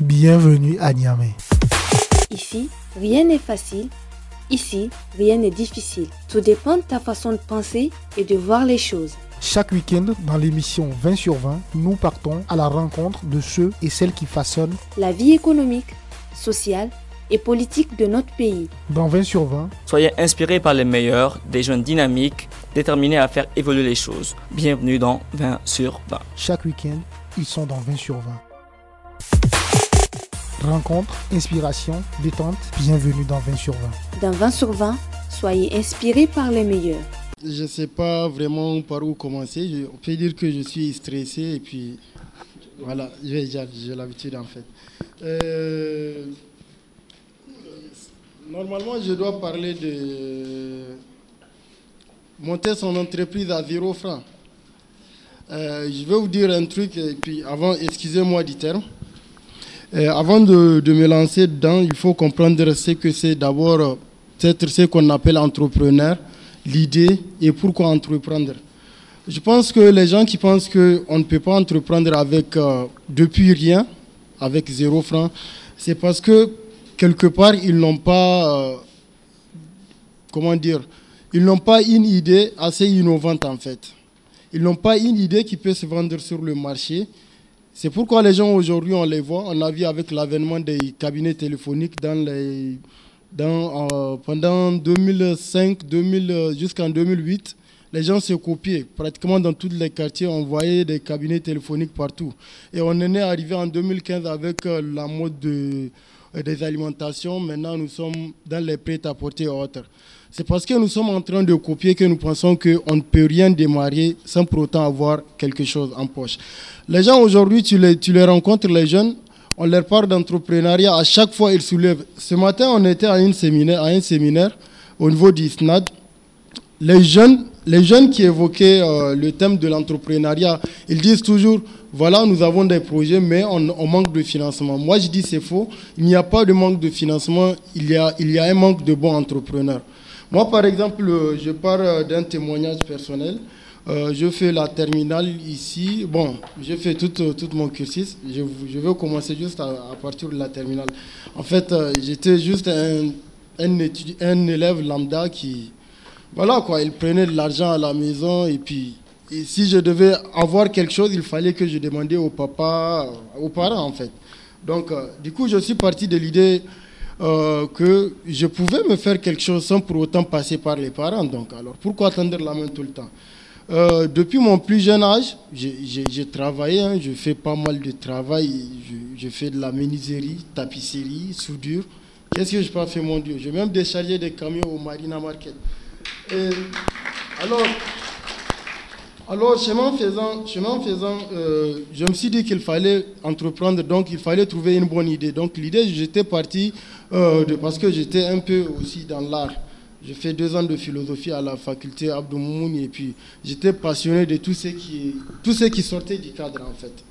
Bienvenue à Niamey. Ici, rien n'est facile. Ici, rien n'est difficile. Tout dépend de ta façon de penser et de voir les choses. Chaque week-end, dans l'émission 20 sur 20, nous partons à la rencontre de ceux et celles qui façonnent la vie économique, sociale et politique de notre pays. Dans 20 sur 20, soyez inspirés par les meilleurs, des jeunes dynamiques, déterminés à faire évoluer les choses. Bienvenue dans 20 sur 20. Chaque week-end, ils sont dans 20 sur 20. Rencontre, inspiration, détente, bienvenue dans 20 sur 20. Dans 20 sur 20, soyez inspirés par les meilleurs. Je ne sais pas vraiment par où commencer. on peut dire que je suis stressé et puis voilà, j'ai l'habitude en fait. Euh, normalement, je dois parler de monter son entreprise à zéro franc. Euh, je vais vous dire un truc, et puis avant, excusez-moi du terme. Euh, avant de, de, me lancer dedans, il faut comprendre ce que c'est d'abord peut-être ce qu'on appelle entrepreneur l'idée et pourquoi entreprendre. Je pense que les gens qui pensent qu'on ne peut pas entreprendre avec euh, depuis rien, avec zéro franc, c'est parce que quelque part ils n'ont pas, euh, comment dire, ils n'ont pas une idée assez innovante en fait. Ils n'ont pas une idée qui peut se vendre sur le marché. C'est pourquoi les gens aujourd'hui, on les voit, on a vu avec l'avènement des cabinets téléphoniques dans les euh, pendant 2005 2000, jusqu'en 2008, les gens se copiaient. Pratiquement dans tous les quartiers, on voyait des cabinets téléphoniques partout. Et on est arrivé en 2015 avec euh, la mode de, euh, des alimentations. Maintenant, nous sommes dans les prêts à porter autres. C'est parce que nous sommes en train de copier que nous pensons qu'on ne peut rien démarrer sans pour autant avoir quelque chose en poche. Les gens aujourd'hui, tu les, tu les rencontres, les jeunes, on leur parle d'entrepreneuriat, à chaque fois ils soulèvent. Ce matin, on était à, une séminaire, à un séminaire au niveau du SNAD. Les jeunes, les jeunes qui évoquaient euh, le thème de l'entrepreneuriat, ils disent toujours, voilà, nous avons des projets, mais on, manque de financement. Moi, je dis c'est faux. Il n'y a pas de manque de financement, il y a, il y a un manque de bons entrepreneurs. Moi, par exemple, je pars euh, d'un témoignage personnel. Euh, je fais la terminale ici. Bon, je fais tout, tout mon cursus. Je, je vais commencer juste à, partir de la terminale. En fait, euh, j'étais juste un, un, un, élève lambda qui, voilà quoi, il prenait de l'argent à la maison et puis si je devais avoir quelque chose, il fallait que je demandais au papa, aux parents en fait. Donc, euh, du coup, je suis parti de l'idée que je pouvais me faire quelque chose sans pour autant passer par les parents. Donc, alors, pourquoi tendre la main tout le temps? Euh, depuis mon plus jeune âge, j'ai travaillé, hein, je fais pas mal de travail. Je, fais de la menuiserie, tapisserie, soudure. Qu'est-ce que je peux faire, mon Dieu? J'ai même déchargé des camions au Marina Market. Alors, alors, chemin faisant, chemin faisant euh, je me suis dit qu'il fallait entreprendre, donc il fallait trouver une bonne idée. Donc l'idée, j'étais parti euh, parce que j'étais un peu aussi dans l'art. J'ai fait deux ans de philosophie à la faculté Abdou Moumouni et puis j'étais passionné de tout ce qui, tout ce qui sortait du cadre en fait.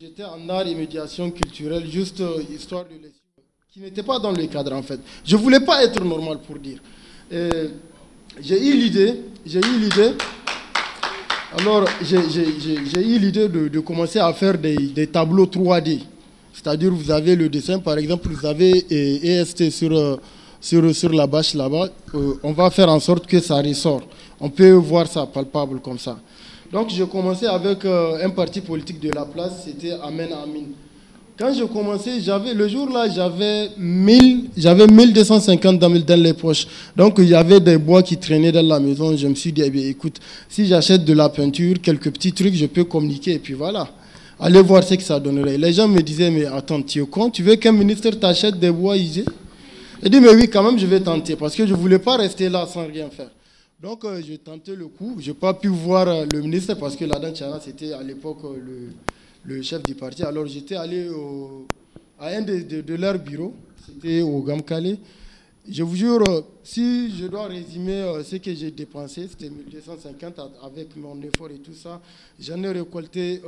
J'étais en art et médiation culturelle, juste euh, histoire de qui n'était pas dans le cadre en fait. Je voulais pas être normal pour dire. J'ai eu l'idée, j'ai eu l'idée. Alors j'ai eu l'idée de, commencer à faire des, tableaux 3D. C'est-à-dire vous avez le dessin, par exemple, vous avez EST sur euh, sur, sur la bâche là-bas, euh, on va faire en sorte que ça ressort. On peut voir ça palpable comme ça. Donc j'ai commencé avec euh, un parti politique de la place, c'était Amen Amin. Quand j'ai commencé, j'avais le jour là, j'avais 1000, j'avais 1250 dans, les poches. Donc il y avait des bois qui traînaient dans la maison. Je me suis dit, eh écoute, si j'achète de la peinture, quelques petits trucs, je peux communiquer et puis voilà. Allez voir ce que ça donnerait. Les gens me disaient, mais attends, tu es con, tu veux qu'un ministre t'achète des bois ici il dit, mais oui, quand même, je vais tenter, parce que je ne voulais pas rester là sans rien faire. Donc, euh, j'ai tenté le coup. Je n'ai pas pu voir euh, le ministre, parce que Chana, c'était à l'époque euh, le, chef du parti. Alors, j'étais allé à un de, leurs bureaux, c'était au Gamkale. Je vous jure, si je dois résumer ce que j'ai dépensé, c'était 1250 avec mon effort et tout ça. J'en ai récolté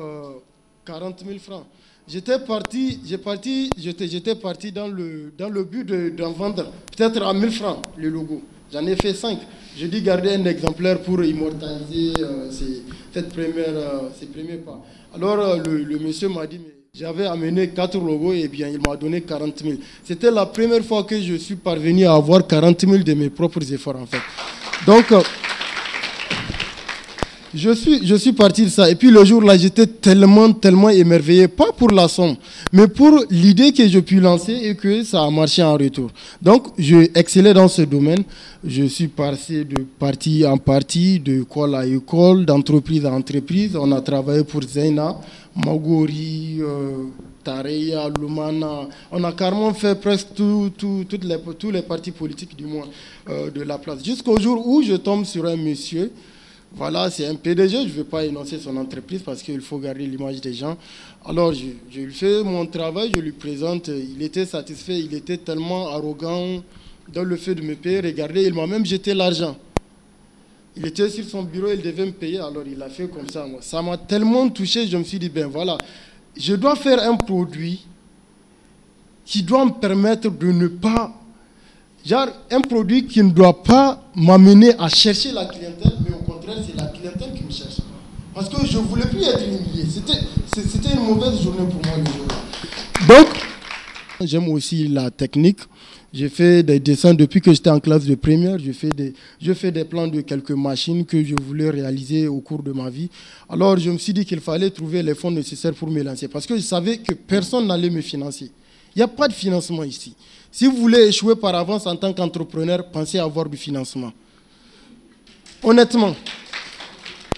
40 000 francs. J'étais parti, j'ai parti, j'étais parti dans le, dans le but d'en vendre peut-être à 1000 francs le logo. J'en ai fait 5. J'ai dû garder un exemplaire pour immortaliser euh, cette première, euh, ces premiers pas. Alors euh, le, monsieur m'a dit, J'avais amené quatre logos et bien il m'a donné 40 000. C'était la première fois que je suis parvenu à avoir 40 000 de mes propres efforts en fait. Donc, euh, je suis, je suis parti de ça. Et puis le jour-là, j'étais tellement, tellement émerveillé, pas pour la somme, mais pour l'idée que je puis lancer et que ça a marché en retour. Donc, je excellais dans ce domaine. Je suis passé de partie en partie, de école à école, d'entreprise à entreprise. On a travaillé pour Zena, Magori, euh, Tareya, Lumana. On a carrément fait presque tout, toutes les, tous les partis politiques, du moins, euh, de la place. Jusqu'au jour où je tombe sur un monsieur voilà, c'est un PDG, je ne vais pas énoncer son entreprise parce qu'il faut garder l'image des gens. Alors, je, je, lui fais mon travail, je lui présente, il était satisfait, il était tellement arrogant dans le fait de me payer. Regardez, il m'a même jeté l'argent. Il était sur son bureau, il devait me payer, alors il a fait comme ça. Moi. Ça m'a tellement touché, je me suis dit, ben voilà, je dois faire un produit qui doit me permettre de ne pas Genre, un produit qui ne doit pas m'amener à chercher la clientèle, mais au contraire, c'est la clientèle qui me cherche. Parce que je ne voulais plus être humilié. C'était une mauvaise journée pour moi Donc, j'aime aussi la technique. J'ai fait des dessins depuis que j'étais en classe de première. Je fais, des, je fais des plans de quelques machines que je voulais réaliser au cours de ma vie. Alors, je me suis dit qu'il fallait trouver les fonds nécessaires pour me lancer. Parce que je savais que personne n'allait me financer. Il n'y a pas de financement ici. Si vous voulez échouer par avance en tant qu'entrepreneur, pensez à avoir du financement. Honnêtement.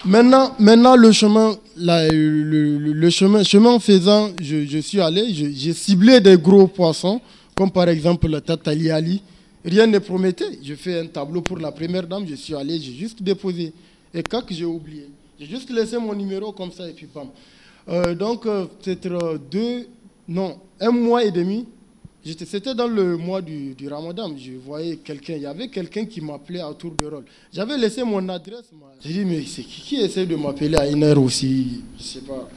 Maintenant, maintenant le chemin, le, chemin, chemin faisant, je, suis allé, j'ai ciblé des gros poissons, comme par exemple le Tatali Ali. Rien ne promettait. Je fais un tableau pour la première dame, je suis allé, j'ai juste déposé. Et quand j'ai oublié, j'ai juste laissé mon numéro comme ça et puis bam. Euh, donc, euh, peut-être deux, non, un mois et demi, c'était dans le mois du, ramadan, je voyais quelqu'un, il y avait quelqu'un qui m'appelait à tour de rôle. J'avais laissé mon adresse. J'ai dit, mais c'est qui qui essaie de m'appeler à une heure aussi? Je sais pas.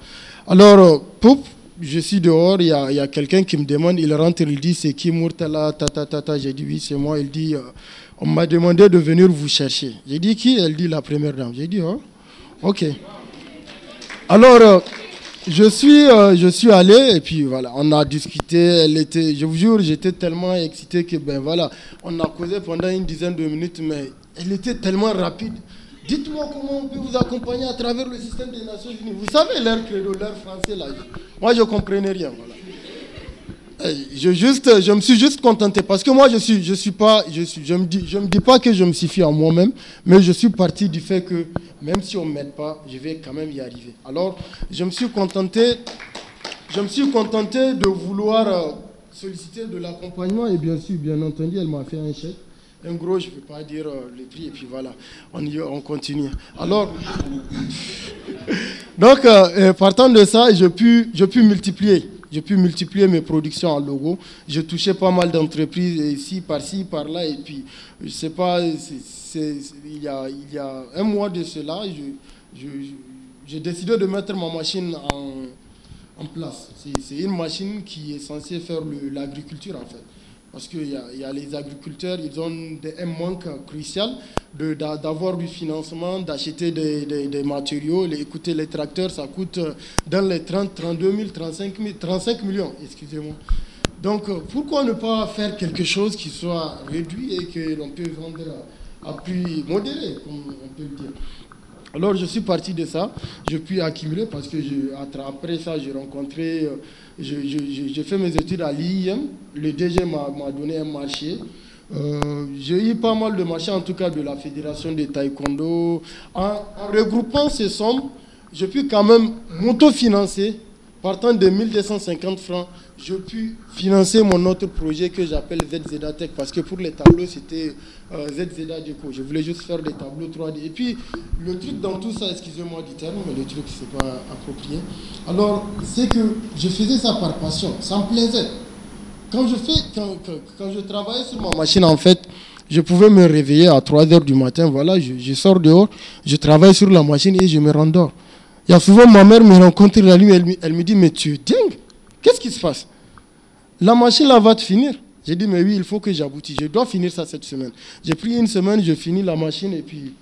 Alors, euh, poup, je suis dehors, il y a, quelqu'un qui me demande, il rentre, il dit, c'est qui Murtala, ta ta ta ta? J'ai dit, oui, c'est moi. Il dit, euh, on m'a demandé de venir vous chercher. J'ai dit, qui? Elle dit, la première dame. J'ai dit, oh, ok. Alors, euh, je suis, euh, je suis allé et puis voilà, on a discuté. Elle était, je vous jure, j'étais tellement excité que ben voilà, on a causé pendant une dizaine de minutes, mais elle était tellement rapide. Dites-moi comment on peut vous accompagner à travers le système des Nations Unies. Vous savez leur credo, leur français là. Moi, je comprenais rien. Voilà. Je, me suis juste contenté parce que moi, je suis, je suis pas, je, suis, je me dis, je me dis pas que je me suffis à moi-même, mais je suis parti du fait que même si on m'aide pas, je vais quand même y arriver. Alors, je me suis contenté, je me suis contenté de vouloir euh, solliciter de l'accompagnement et bien sûr, bien entendu, elle m'a fait un chèque. Un gros, je ne peux pas dire euh, le prix, et puis voilà, on, y, on continue. Alors, donc, euh, partant de ça, je pu, je multiplier. J'ai pu multiplier mes productions en logo. J'ai touché pas mal d'entreprises ici, par-ci, par-là. Et puis, je sais pas, il, y a, un mois de cela, j'ai décidé de mettre ma machine en, en place. C'est une machine qui est censée faire l'agriculture en fait. Parce qu'il y, a les agriculteurs, ils ont un manque crucial d'avoir du financement, d'acheter des, matériaux. Les, écoutez, les tracteurs, ça coûte euh, dans les 30, 32 000, 35, 000, 35 millions, excusez-moi. Donc, euh, pourquoi ne pas faire quelque chose qui soit réduit et que l'on peut vendre à, prix modéré, comme on peut le dire? Alors je suis parti de ça, je puis accumuler parce que après ça j'ai rencontré euh, j'ai fait mes études à l'IIM. Le DG m'a donné un marché. Euh, j'ai eu pas mal de marchés, en tout cas de la Fédération de Taekwondo. En, en regroupant ces sommes, j'ai pu quand même m'autofinancer Partant de 1250 francs, je pu financer mon autre projet que j'appelle ZZA Tech parce que pour les tableaux, c'était euh, ZZA Deco. Je voulais juste faire des tableaux 3D. Et puis, le truc dans tout ça, excusez-moi du terme, mais le truc, c'est pas approprié. Alors, c'est que je faisais ça par passion. Ça me plaisait. Quand je, fais, quand, quand, je travaillais sur ma machine, en fait, je pouvais me réveiller à 3 heures du matin. Voilà, je, je sors dehors, je travaille sur la machine et je me rendors. Il y a souvent ma mère me rencontre la nuit, elle, me dit, mais tu es dingue, qu'est-ce qui se passe? La machine là va te finir. J'ai dit, mais oui, il faut que j'aboutisse, je dois finir ça cette semaine. J'ai pris une semaine, je finis la machine et puis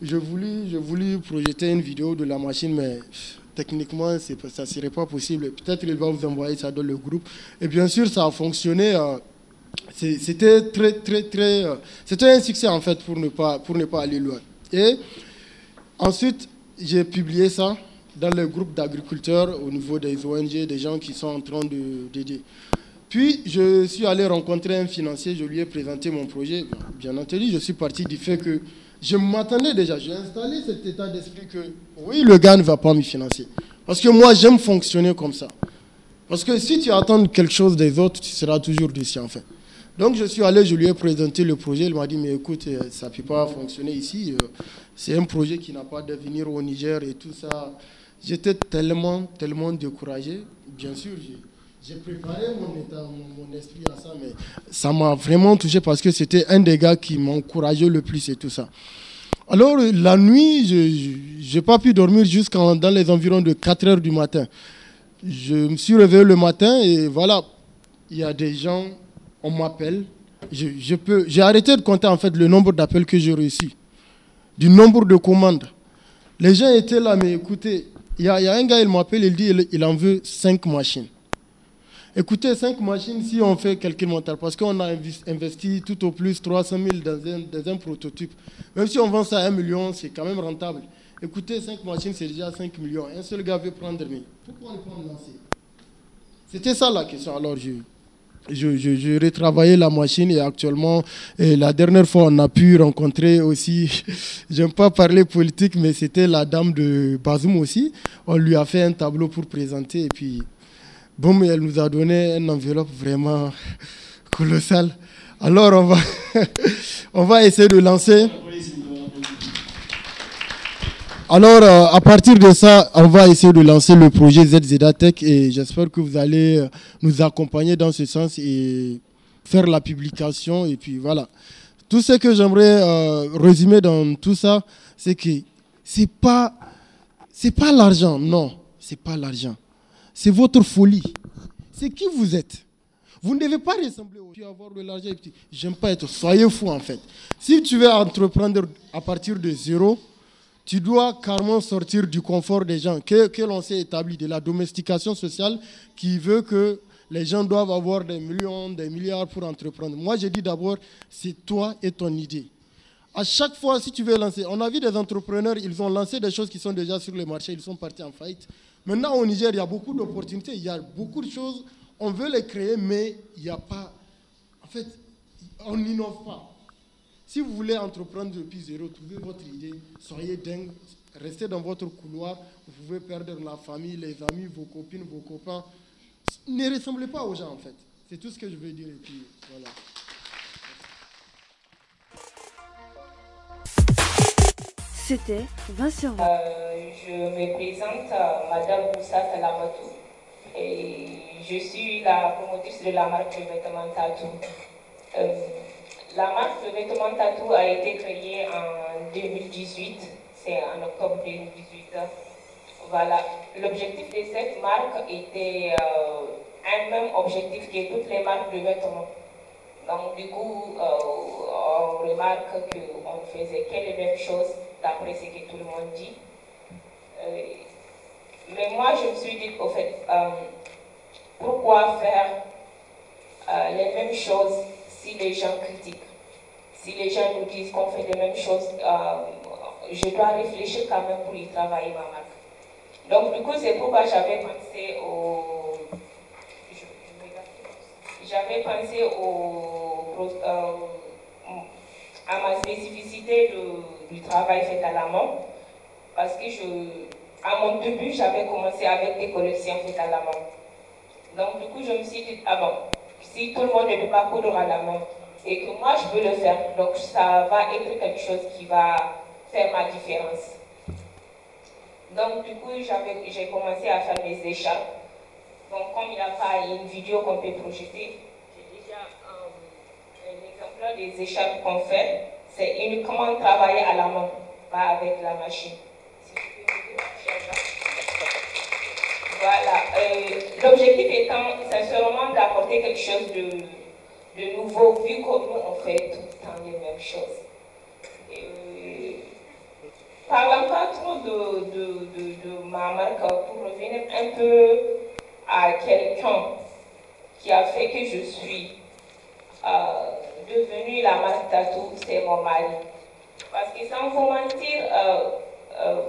je voulais, je voulais projeter une vidéo de la machine, mais techniquement, ça ne serait pas possible. Peut-être qu'il va vous envoyer ça dans le groupe. Et bien sûr, ça a fonctionné. Euh, c'était très, très, très. Euh, c'était un succès, en fait, pour ne, pas, pour ne pas aller loin. Et ensuite, j'ai publié ça dans le groupe d'agriculteurs au niveau des ONG, des gens qui sont en train d'aider. Puis, je suis allé rencontrer un financier, je lui ai présenté mon projet. Bien entendu, je suis parti du fait que je m'attendais déjà, j'ai installé cet état d'esprit que oui, le gars ne va pas me financer. Parce que moi, j'aime fonctionner comme ça. Parce que si tu attends quelque chose des autres, tu seras toujours déçu en fait. Donc je suis allé, je lui ai présenté le projet. Il m'a dit, mais écoute, euh, ça ne peut pas fonctionner ici. C'est un projet qui n'a pas d'avenir au Niger et tout ça. J'étais tellement, tellement découragé. Bien sûr, j'ai préparé mon, état, mon, esprit à ça, mais ça m'a vraiment touché parce que c'était un des gars qui m'encourageait le plus et tout ça. Alors, la nuit, je n'ai pas pu dormir jusqu'à dans les environs de 4 heures du matin. Je me suis réveillé le matin et voilà, il y a des gens, on m'appelle. Je, j'ai arrêté de compter en fait le nombre d'appels que j'ai reçus, du nombre de commandes. Les gens étaient là, mais écoutez, il y, a un gars, il m'appelle, il dit il, en veut 5 machines. Écoutez, 5 machines, si on fait calcul mental, parce qu'on a investi tout au plus 300 000 dans un, prototype, même si on vend ça à 1 million, c'est quand même rentable. Écoutez, 5 machines, c'est déjà 5 millions. Un seul gars veut prendre, mais pourquoi ne pas lancer? C'était ça la question. Alors, je, je, je, retravaillé la machine et actuellement, la dernière fois, on a pu rencontrer aussi, j'aime pas parler politique, mais c'était la dame de Bazoum aussi. On lui a fait un tableau pour présenter et puis, bon, elle nous a donné une enveloppe vraiment colossale. Alors, on va, on va essayer de lancer. Alors, euh, à partir de ça, on va essayer de lancer le projet ZZA Tech et j'espère que vous allez euh, nous accompagner dans ce sens et faire la publication. Et puis voilà. Tout ce que j'aimerais euh, résumer dans tout ça, c'est que c'est pas, pas l'argent, non, c'est pas l'argent. C'est votre folie. C'est qui vous êtes. Vous ne devez pas ressembler au avoir de l'argent. J'aime pas être. Soyez fou en fait. Si tu veux entreprendre à partir de zéro, tu dois carrément sortir du confort des gens que, l'on s'est établi, de la domestication sociale qui veut que les gens doivent avoir des millions, des milliards pour entreprendre. Moi, je dis d'abord, c'est toi et ton idée. À chaque fois, si tu veux lancer, on a vu des entrepreneurs, ils ont lancé des choses qui sont déjà sur le marché, ils sont partis en faillite. Maintenant, au Niger, il y a beaucoup d'opportunités, il y a beaucoup de choses, on veut les créer, mais il n'y a pas. En fait, on n'innove pas. Si vous voulez entreprendre depuis zéro, trouvez votre idée, soyez dingue, restez dans votre couloir, vous pouvez perdre la famille, les amis, vos copines, vos copains. Ne ressemblez pas aux gens en fait. C'est tout ce que je veux dire. Et puis, voilà. C'était 20 sur 20. Euh, je me présente euh, Madame Moussa Salamatou et je suis la promotrice de la marque de vêtements Tatou. Euh, la marque de vêtements Tatou a été créée en 2018, c'est en octobre 2018. Voilà, l'objectif de cette marque était euh, un même objectif que toutes les marques de vêtements. Donc du coup, euh, on remarque qu'on faisait que les mêmes choses d'après ce que tout le monde dit. Euh, mais moi, je me suis dit, au fait, pourquoi faire les mêmes choses si les gens critiquent? Si les gens nous disent qu'on fait les mêmes choses, euh, je dois réfléchir quand même pour y travailler ma marque. Donc du coup, c'est pourquoi j'avais pensé au... J'avais pensé au, euh, à ma spécificité du travail fait à la main, parce que je, à mon début, j'avais commencé avec des collections faites à la main. Donc du coup, je me suis dit, ah bon, si tout le monde ne peut pas coudre à la main, et que moi je veux le faire. Donc ça va être quelque chose qui va faire ma différence. Donc du coup, j'ai commencé à faire mes écharpes. Donc comme il n'y a pas une vidéo qu'on peut projeter, j'ai déjà un, exemplaire des écharpes qu'on fait. C'est uniquement travailler à la main, pas avec la machine. Voilà. Euh, l'objectif étant sincèrement d'apporter quelque chose de de nouveau, vu que nous, on fait tout le temps les mêmes choses. Et, parlant pas trop de, de, ma marque, pour revenir un peu à quelqu'un qui a fait que je suis euh, devenue la marque Tatou, c'est mon mari. Parce que sans vous mentir, euh, euh,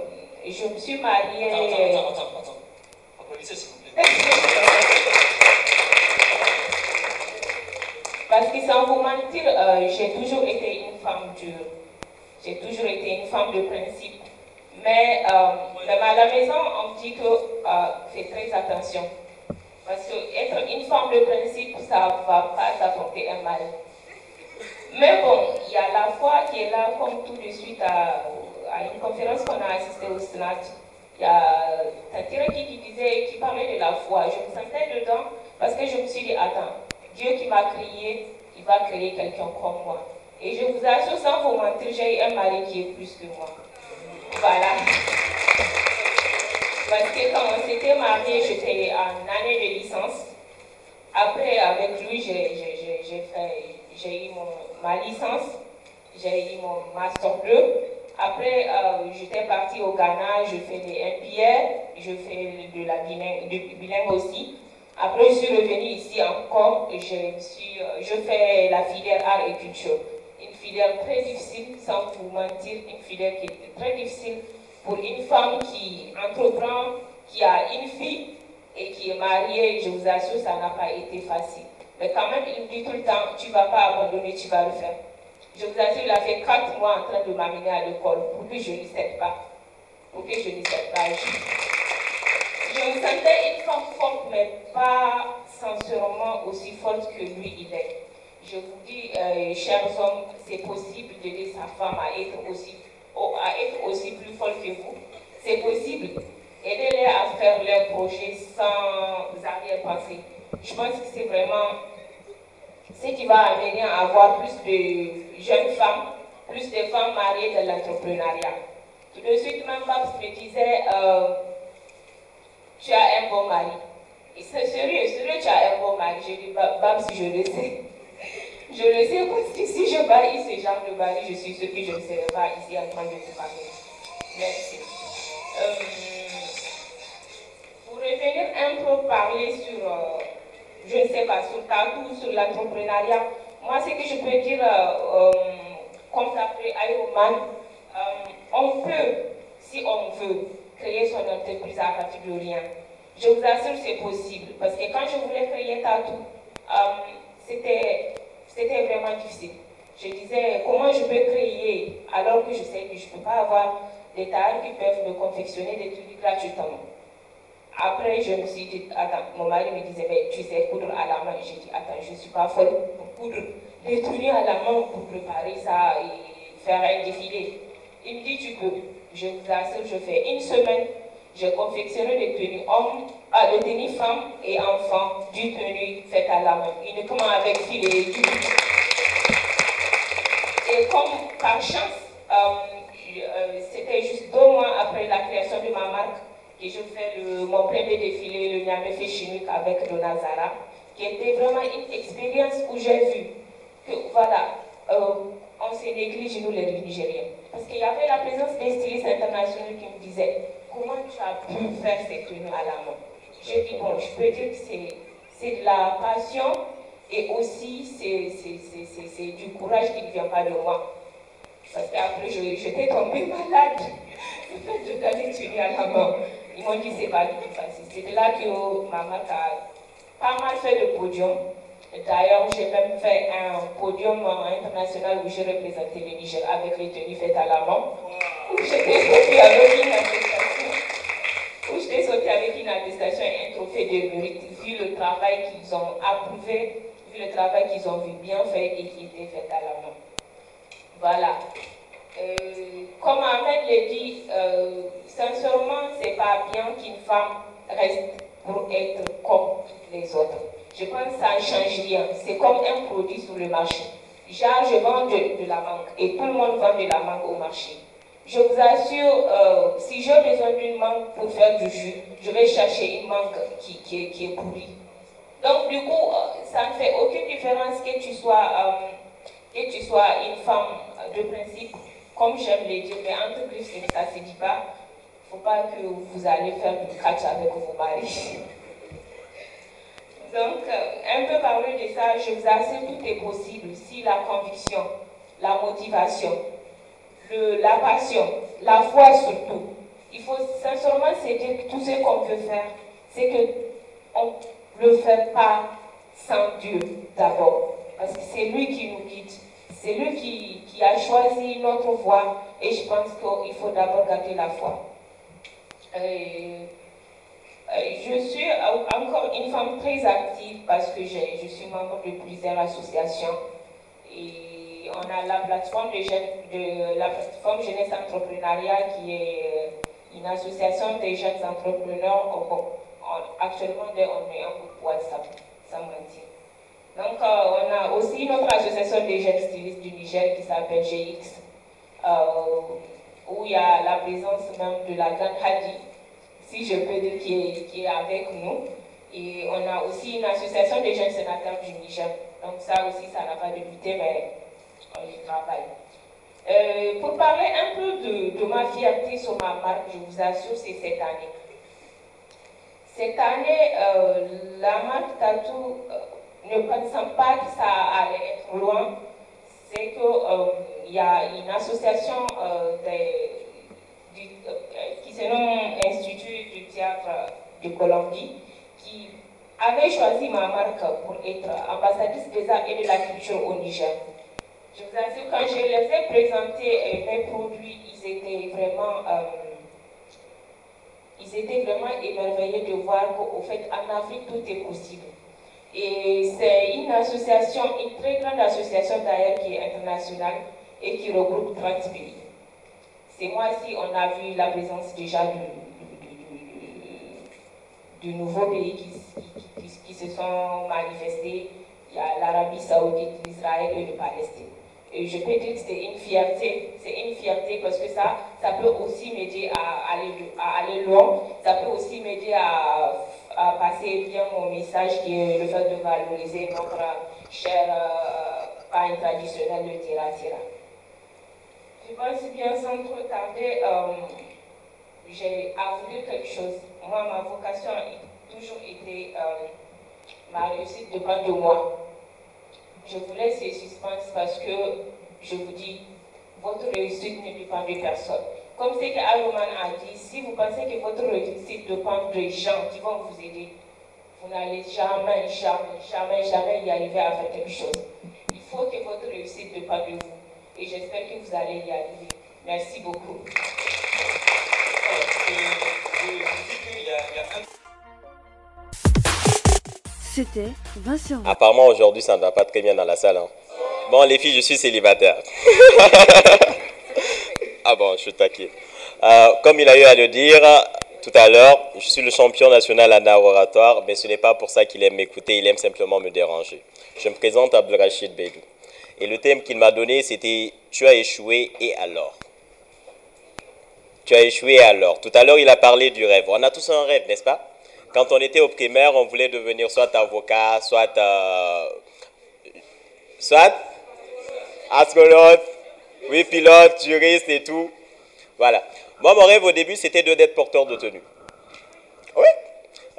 je me suis mariée... Attends, attends, attends, attends. Applaudissez s'il vous plaît. Parce que sans vous mentir, j'ai toujours été une femme dure. J'ai toujours été une femme de principe. Mais euh, à la maison, on me dit que euh, fais très attention. Parce que être une femme de principe, ça ne va pas t'apporter un mal. Mais bon, il y a la foi qui est là, comme tout de suite à, une conférence qu'on a assistée au Sénat. Il y a Tatira qui, disait, qui parlait de la foi. Je me sentais dedans parce que je me suis dit, attends, Dieu qui m'a créé, il va créer quelqu'un comme moi. Et je vous assure, sans vous mentir, j'ai un mari qui est plus que moi. Voilà. Parce que quand on s'était mariés, j'étais en année de licence. Après, avec lui, j'ai eu ma licence, j'ai eu mon master 2. Après, euh, j'étais partie au Ghana, je fais des MPR, je fais de la bilingue, aussi. Après, je suis revenue ici encore, je, suis, euh, je fais la filière art et culture filière très difficile, sans vous mentir, une filière qui est très difficile pour une femme qui entreprend, qui a une fille et qui est mariée. Je vous assure, ça n'a pas été facile. Mais quand même, il me dit tout le temps, tu ne vas pas abandonner, tu vas le faire. Je vous assure, il a fait quatre mois en train de m'amener à l'école pour je ne cède pas. Pour que je ne cède pas. Une femme forte, mais pas sincèrement aussi forte que lui, il est. Je vous dis, euh, chers hommes, c'est possible d'aider sa femme à être aussi, à être aussi plus forte que vous. C'est possible. Aidez-les à faire leurs projets sans arrière-pensée. Je pense que c'est vraiment ce qui va amener à avoir plus de jeunes femmes, plus de femmes mariées dans l'entrepreneuriat. Tout de suite, même Babs me disait, euh, tu as un bon mari. C'est sérieux, sérieux, tu as un bon mari. Je dis, Babs, je le sais. Je le sais parce que si je baille ce genre de baril, je suis sûre que je ne serai pas ici en train de vous parler. Merci. Euh, pour revenir un peu parler sur, euh, je ne sais pas, sur tatou, sur l'entrepreneuriat, moi ce que je peux dire, euh, comme d'après Ironman, on peut, si on veut, créer son entreprise à partir de rien. Je vous assure c'est possible, parce que quand je voulais créer tatou, c'était c'était vraiment difficile. Je disais, comment je peux créer alors que je sais que je ne peux pas avoir des tailles qui peuvent me confectionner des trucs gratuitement? Après, je me suis dit, attends, mon mari me disait, mais tu sais coudre à la main. J'ai dit, attends, je ne suis pas folle pour coudre des tenues à la main pour préparer ça et faire un défilé. Il me dit, tu peux. Je je fais une semaine, je confectionne des tenues hommes, ah, tenues femmes et enfants, du tenue fait à la main, uniquement avec filet et du. Et comme par chance, euh, euh, c'était juste deux mois après la création de ma marque que je fais mon premier défilé, le Niamey Fashion avec Dona Zara, qui était vraiment une expérience où j'ai vu que, voilà, euh, on se néglige, nous les Nigériens. Parce qu'il y avait la présence des stylistes internationaux qui me disaient comment tu as pu faire ces tenues à la main? Je dis, bon, je peux dire que c'est de la passion et aussi c'est du courage qui ne vient pas de moi. Parce qu'après, j'étais tombée malade de faire des tenues à la main. Ils m'ont dit c'est pas du tout facile. C'était là que ma maman a pas mal fait de podium. D'ailleurs, j'ai même fait un podium international où j'ai représenté le Niger avec les tenues faites à la main. Où j'étais sortie avec une attestation. Où j'étais avec une attestation et un trophée de mérite, vu le travail qu'ils ont approuvé, vu le travail qu'ils ont vu bien fait et qui était fait à la main. Voilà. Euh, comme Ahmed l'a dit, euh, sincèrement, c'est pas bien qu'une femme reste pour être comme les autres. Je pense que ça ne change rien. C'est comme un produit sur le marché. Genre, je vends de, la mangue et tout le monde vend de la mangue au marché. Je vous assure, euh, si j'ai besoin d'une mangue pour faire du jus, je vais chercher une mangue qui, qui, est, qui est pourrie. Donc, du coup, euh, ça ne fait aucune différence que tu sois, euh, que tu sois une femme de principe comme j'aime les dire, mais entre griffes, ça ne se dit pas. Il ne faut pas que vous allez faire du catch avec vos maris. Donc, euh, un peu parler de ça, je vous assure tout est possible si la conviction, la motivation, la passion, la foi surtout. Il faut sincèrement se dire que tout ce qu'on peut faire, c'est qu'on ne le fait pas sans Dieu d'abord. Parce que c'est lui qui nous guide. C'est lui qui, qui, a choisi notre voie. Et je pense qu'il faut d'abord garder la foi. Et je suis encore une femme très active parce que je suis membre de plusieurs associations. Et on a la plateforme de, la plateforme Jeunesse Entrepreneuriat qui est une association des jeunes entrepreneurs. actuellement, on est groupe WhatsApp, mentir. Donc, euh, on a aussi notre association des jeunes stylistes du Niger qui s'appelle GX, euh, où il y a la présence même de la grande Hadi, si je peux dire, qui est, avec nous. Et on a aussi une association des jeunes sénateurs du Niger. Donc ça aussi, ça n'a pas débuté, mais on y travaille. Euh, pour parler un peu de, ma fierté sur ma marque, je vous assure, c'est cette année. Cette année, euh, la marque Tattoo, euh, ne pensant pas que ça allait être loin, c'est qu'il y a une association des euh, qui se nomme Institut du théâtre de Colombie, qui avait choisi ma marque pour être ambassadrice des arts et de la culture au Niger. Je vous assure, quand je les ai présentés euh, mes produits, ils étaient vraiment, euh, ils étaient vraiment émerveillés de voir qu'au fait, en Afrique, tout est possible. Et c'est une association, une très grande association d'ailleurs qui est internationale et qui regroupe 30 pays. C'est moi aussi, on a vu la présence déjà du, du, nouveau pays qui, qui, se sont manifestés. Il y a l'Arabie Saoudite, l'Israël et le Palestine. Et je peux dire que c'est une fierté, c'est une fierté parce que ça, ça peut aussi m'aider à aller, à aller loin, ça peut aussi m'aider à, à, passer bien mon message qui est le fait de valoriser notre cher euh, pain traditionnel de Tira-Tira. Je pense bien sans trop tarder, euh, j'ai avoué quelque chose. Moi, ma vocation a toujours été euh, ma réussite dépend de moi. Je vous laisse ces suspens parce que je vous dis, votre réussite ne dépend de personne. Comme ce que a dit, si vous pensez que votre réussite dépend des gens qui vont vous aider, vous n'allez jamais, jamais, jamais, jamais y arriver à faire quelque chose. Il faut que votre réussite dépende de vous et j'espère que vous allez y arriver. Merci beaucoup. C'était 20 sur 20. Apparemment, aujourd'hui, ça ne va pas très bien dans la salle. Hein. Bon, les filles, je suis célibataire. ah bon, je suis taqué. Euh, comme il a eu à le dire tout à l'heure, je suis le champion national à oratoire, mais ce n'est pas pour ça qu'il aime m'écouter, il aime simplement me déranger. Je me présente à Rachid Beidou. Et le thème qu'il m'a donné, c'était Tu as échoué et alors? Tu as échoué et alors Tout à l'heure, il a parlé du rêve. On a tous un rêve, n'est-ce pas? Quand on était au primaire, on voulait devenir soit avocat, soit. Euh, soit astronaute, oui, pilote, juriste et tout. Voilà. Moi, mon rêve au début, c'était d'être porteur de tenue. Oui.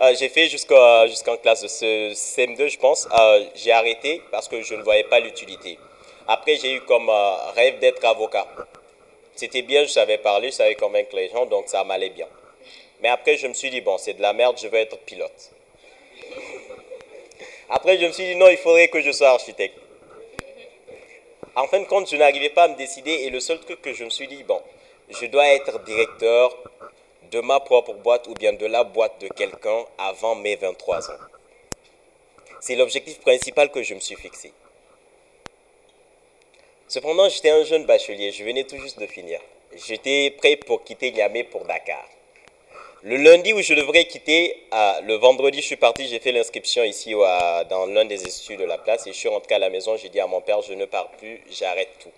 Euh, j'ai fait jusqu'en classe de ce CM2, je pense. Euh, j'ai arrêté parce que je ne voyais pas l'utilité. Après, j'ai eu comme euh, rêve d'être avocat. C'était bien, je savais parler, je savais convaincre les gens, donc ça m'allait bien. Mais après, je me suis dit, bon, c'est de la merde, je veux être pilote. Après, je me suis dit, non, il faudrait que je sois architecte. En fin de compte, je n'arrivais pas à me décider et le seul truc que je me suis dit, bon, je dois être directeur de ma propre boîte ou bien de la boîte de quelqu'un avant mes 23 ans. C'est l'objectif principal que je me suis fixé. Cependant, j'étais un jeune bachelier, je venais tout juste de finir. J'étais prêt pour quitter Niamey pour Dakar. Le lundi où je devrais quitter, le vendredi, je suis parti, j'ai fait l'inscription ici dans l'un des instituts de la place et je suis rentré à la maison, j'ai dit à mon père, je ne pars plus, j'arrête tout.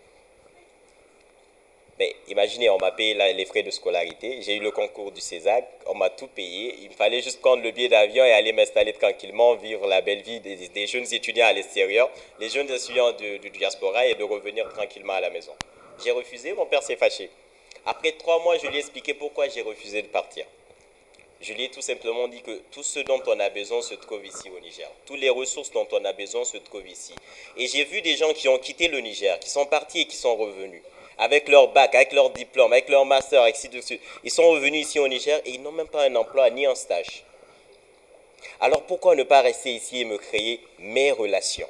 Mais imaginez, on m'a payé les frais de scolarité, j'ai eu le concours du CESAC, on m'a tout payé. Il me fallait juste prendre le billet d'avion et aller m'installer tranquillement, vivre la belle vie des, jeunes étudiants à l'extérieur, les jeunes étudiants du diaspora et de revenir tranquillement à la maison. J'ai refusé, mon père s'est fâché. Après trois mois, je lui ai expliqué pourquoi j'ai refusé de partir. Je lui ai tout simplement dit que tout ce dont on a besoin se trouve ici au Niger. Toutes les ressources dont on a besoin se trouvent ici. Et j'ai vu des gens qui ont quitté le Niger, qui sont partis et qui sont revenus. Avec leur bac, avec leur diplôme, avec leur master, etc. Ils sont revenus ici au Niger et ils n'ont même pas un emploi ni un stage. Alors pourquoi ne pas rester ici et me créer mes relations?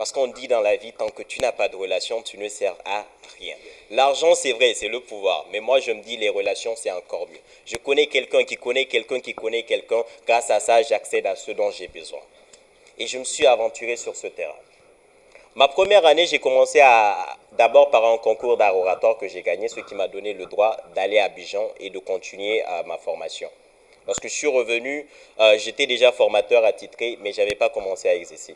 Parce qu'on dit dans la vie, tant que tu n'as pas de relations, tu ne sers à rien. L'argent, c'est vrai, c'est le pouvoir. Mais moi, je me dis, les relations, c'est encore mieux. Je connais quelqu'un qui connaît quelqu'un qui connaît quelqu'un. Grâce à ça, j'accède à ce dont j'ai besoin. Et je me suis aventuré sur ce terrain. Ma première année, j'ai commencé d'abord par un concours d'art oratoire que j'ai gagné, ce qui m'a donné le droit d'aller à Bijan et de continuer à ma formation. Lorsque je suis revenu, euh, j'étais déjà formateur attitré, mais je n'avais pas commencé à exercer.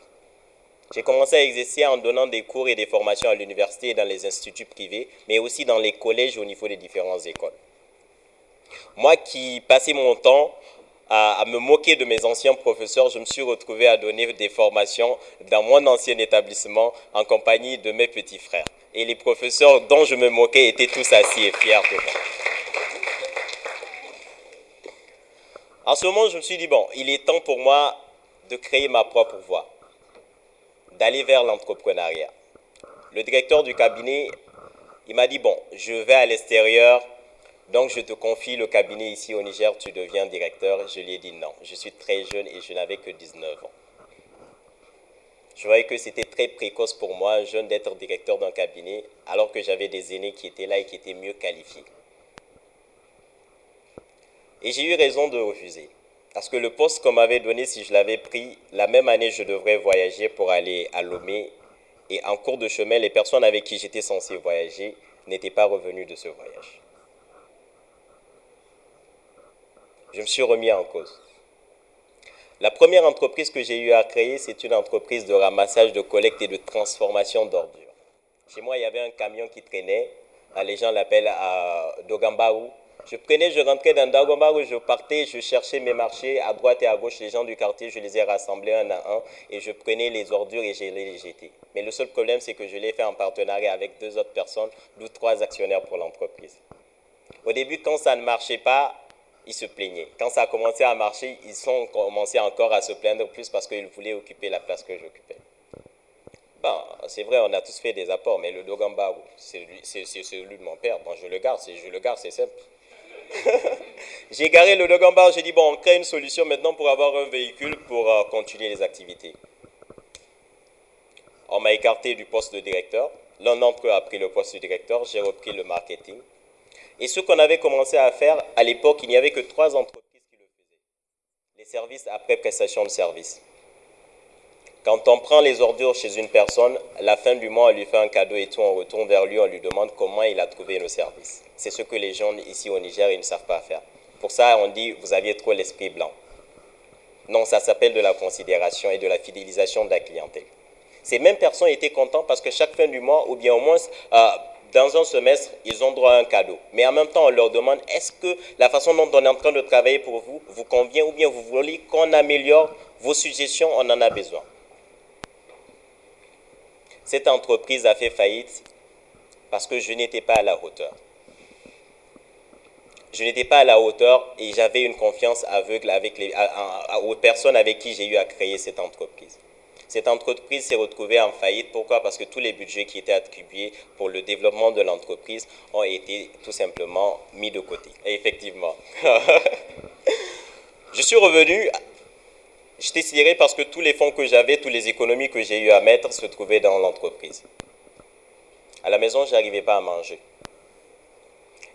J'ai commencé à exercer en donnant des cours et des formations à l'université et dans les instituts privés, mais aussi dans les collèges au niveau des différentes écoles. Moi qui passais mon temps à, me moquer de mes anciens professeurs, je me suis retrouvé à donner des formations dans mon ancien établissement en compagnie de mes petits frères. Et les professeurs dont je me moquais étaient tous assis et fiers de moi. En ce moment, je me suis dit, bon, il est temps pour moi de créer ma propre voie, d'aller vers l'entrepreneuriat. Le directeur du cabinet, il m'a dit, bon, je vais à l'extérieur, donc je te confie le cabinet ici au Niger, tu deviens directeur. Je lui ai dit non, je suis très jeune et je n'avais que 19 ans. Je voyais que c'était très précoce pour moi, jeune, d'être directeur d'un cabinet, alors que j'avais des aînés qui étaient là et qui étaient mieux qualifiés. Et j'ai eu raison de refuser. Parce que le poste qu'on m'avait donné, si je l'avais pris, la même année, je devrais voyager pour aller à Lomé. Et en cours de chemin, les personnes avec qui j'étais censé voyager n'étaient pas revenues de ce voyage. Je me suis remis en cause. La première entreprise que j'ai eu à créer, c'est une entreprise de ramassage, de collecte et de transformation d'ordures. Chez moi, il y avait un camion qui traînait. Les gens l'appellent à Dogambaou, je prenais, je rentrais dans Dagomba où je partais, je cherchais mes marchés à droite et à gauche, les gens du quartier, je les ai rassemblés un à un et je prenais les ordures et je les jetais. Mais le seul problème, c'est que je l'ai fait en partenariat avec deux autres personnes, ou trois actionnaires pour l'entreprise. Au début, quand ça ne marchait pas, ils se plaignaient. Quand ça a commencé à marcher, ils ont commencé encore à se plaindre plus parce qu'ils voulaient occuper la place que j'occupais. Bon, c'est vrai, on a tous fait des apports, mais le Dogamba, c'est celui de mon père. Bon, je le garde, je le garde, c'est simple. j'ai garé le Bar, j'ai dit, bon, on crée une solution maintenant pour avoir un véhicule pour euh, continuer les activités. On m'a écarté du poste de directeur. L'un d'entre eux a pris le poste de directeur, j'ai repris le marketing. Et ce qu'on avait commencé à faire, à l'époque, il n'y avait que trois entreprises qui le faisaient. Les services après prestation de services. Quand on prend les ordures chez une personne, à la fin du mois, on lui fait un cadeau et tout, on retourne vers lui, on lui demande comment il a trouvé nos services. C'est ce que les gens ici au Niger, ils ne savent pas faire. Pour ça, on dit, vous aviez trop l'esprit blanc. Non, ça s'appelle de la considération et de la fidélisation de la clientèle. Ces mêmes personnes étaient contentes parce que chaque fin du mois, ou bien au moins euh, dans un semestre, ils ont droit à un cadeau. Mais en même temps, on leur demande, est-ce que la façon dont on est en train de travailler pour vous vous convient ou bien vous voulez qu'on améliore vos suggestions, on en a besoin. Cette entreprise a fait faillite parce que je n'étais pas à la hauteur. Je n'étais pas à la hauteur et j'avais une confiance aveugle avec les, aux personnes avec qui j'ai eu à créer cette entreprise. Cette entreprise s'est retrouvée en faillite. Pourquoi? Parce que tous les budgets qui étaient attribués pour le développement de l'entreprise ont été tout simplement mis de côté. Effectivement. je suis revenu J'étais tiré parce que tous les fonds que j'avais, toutes les économies que j'ai eu à mettre se trouvaient dans l'entreprise. À la maison, je n'arrivais pas à manger.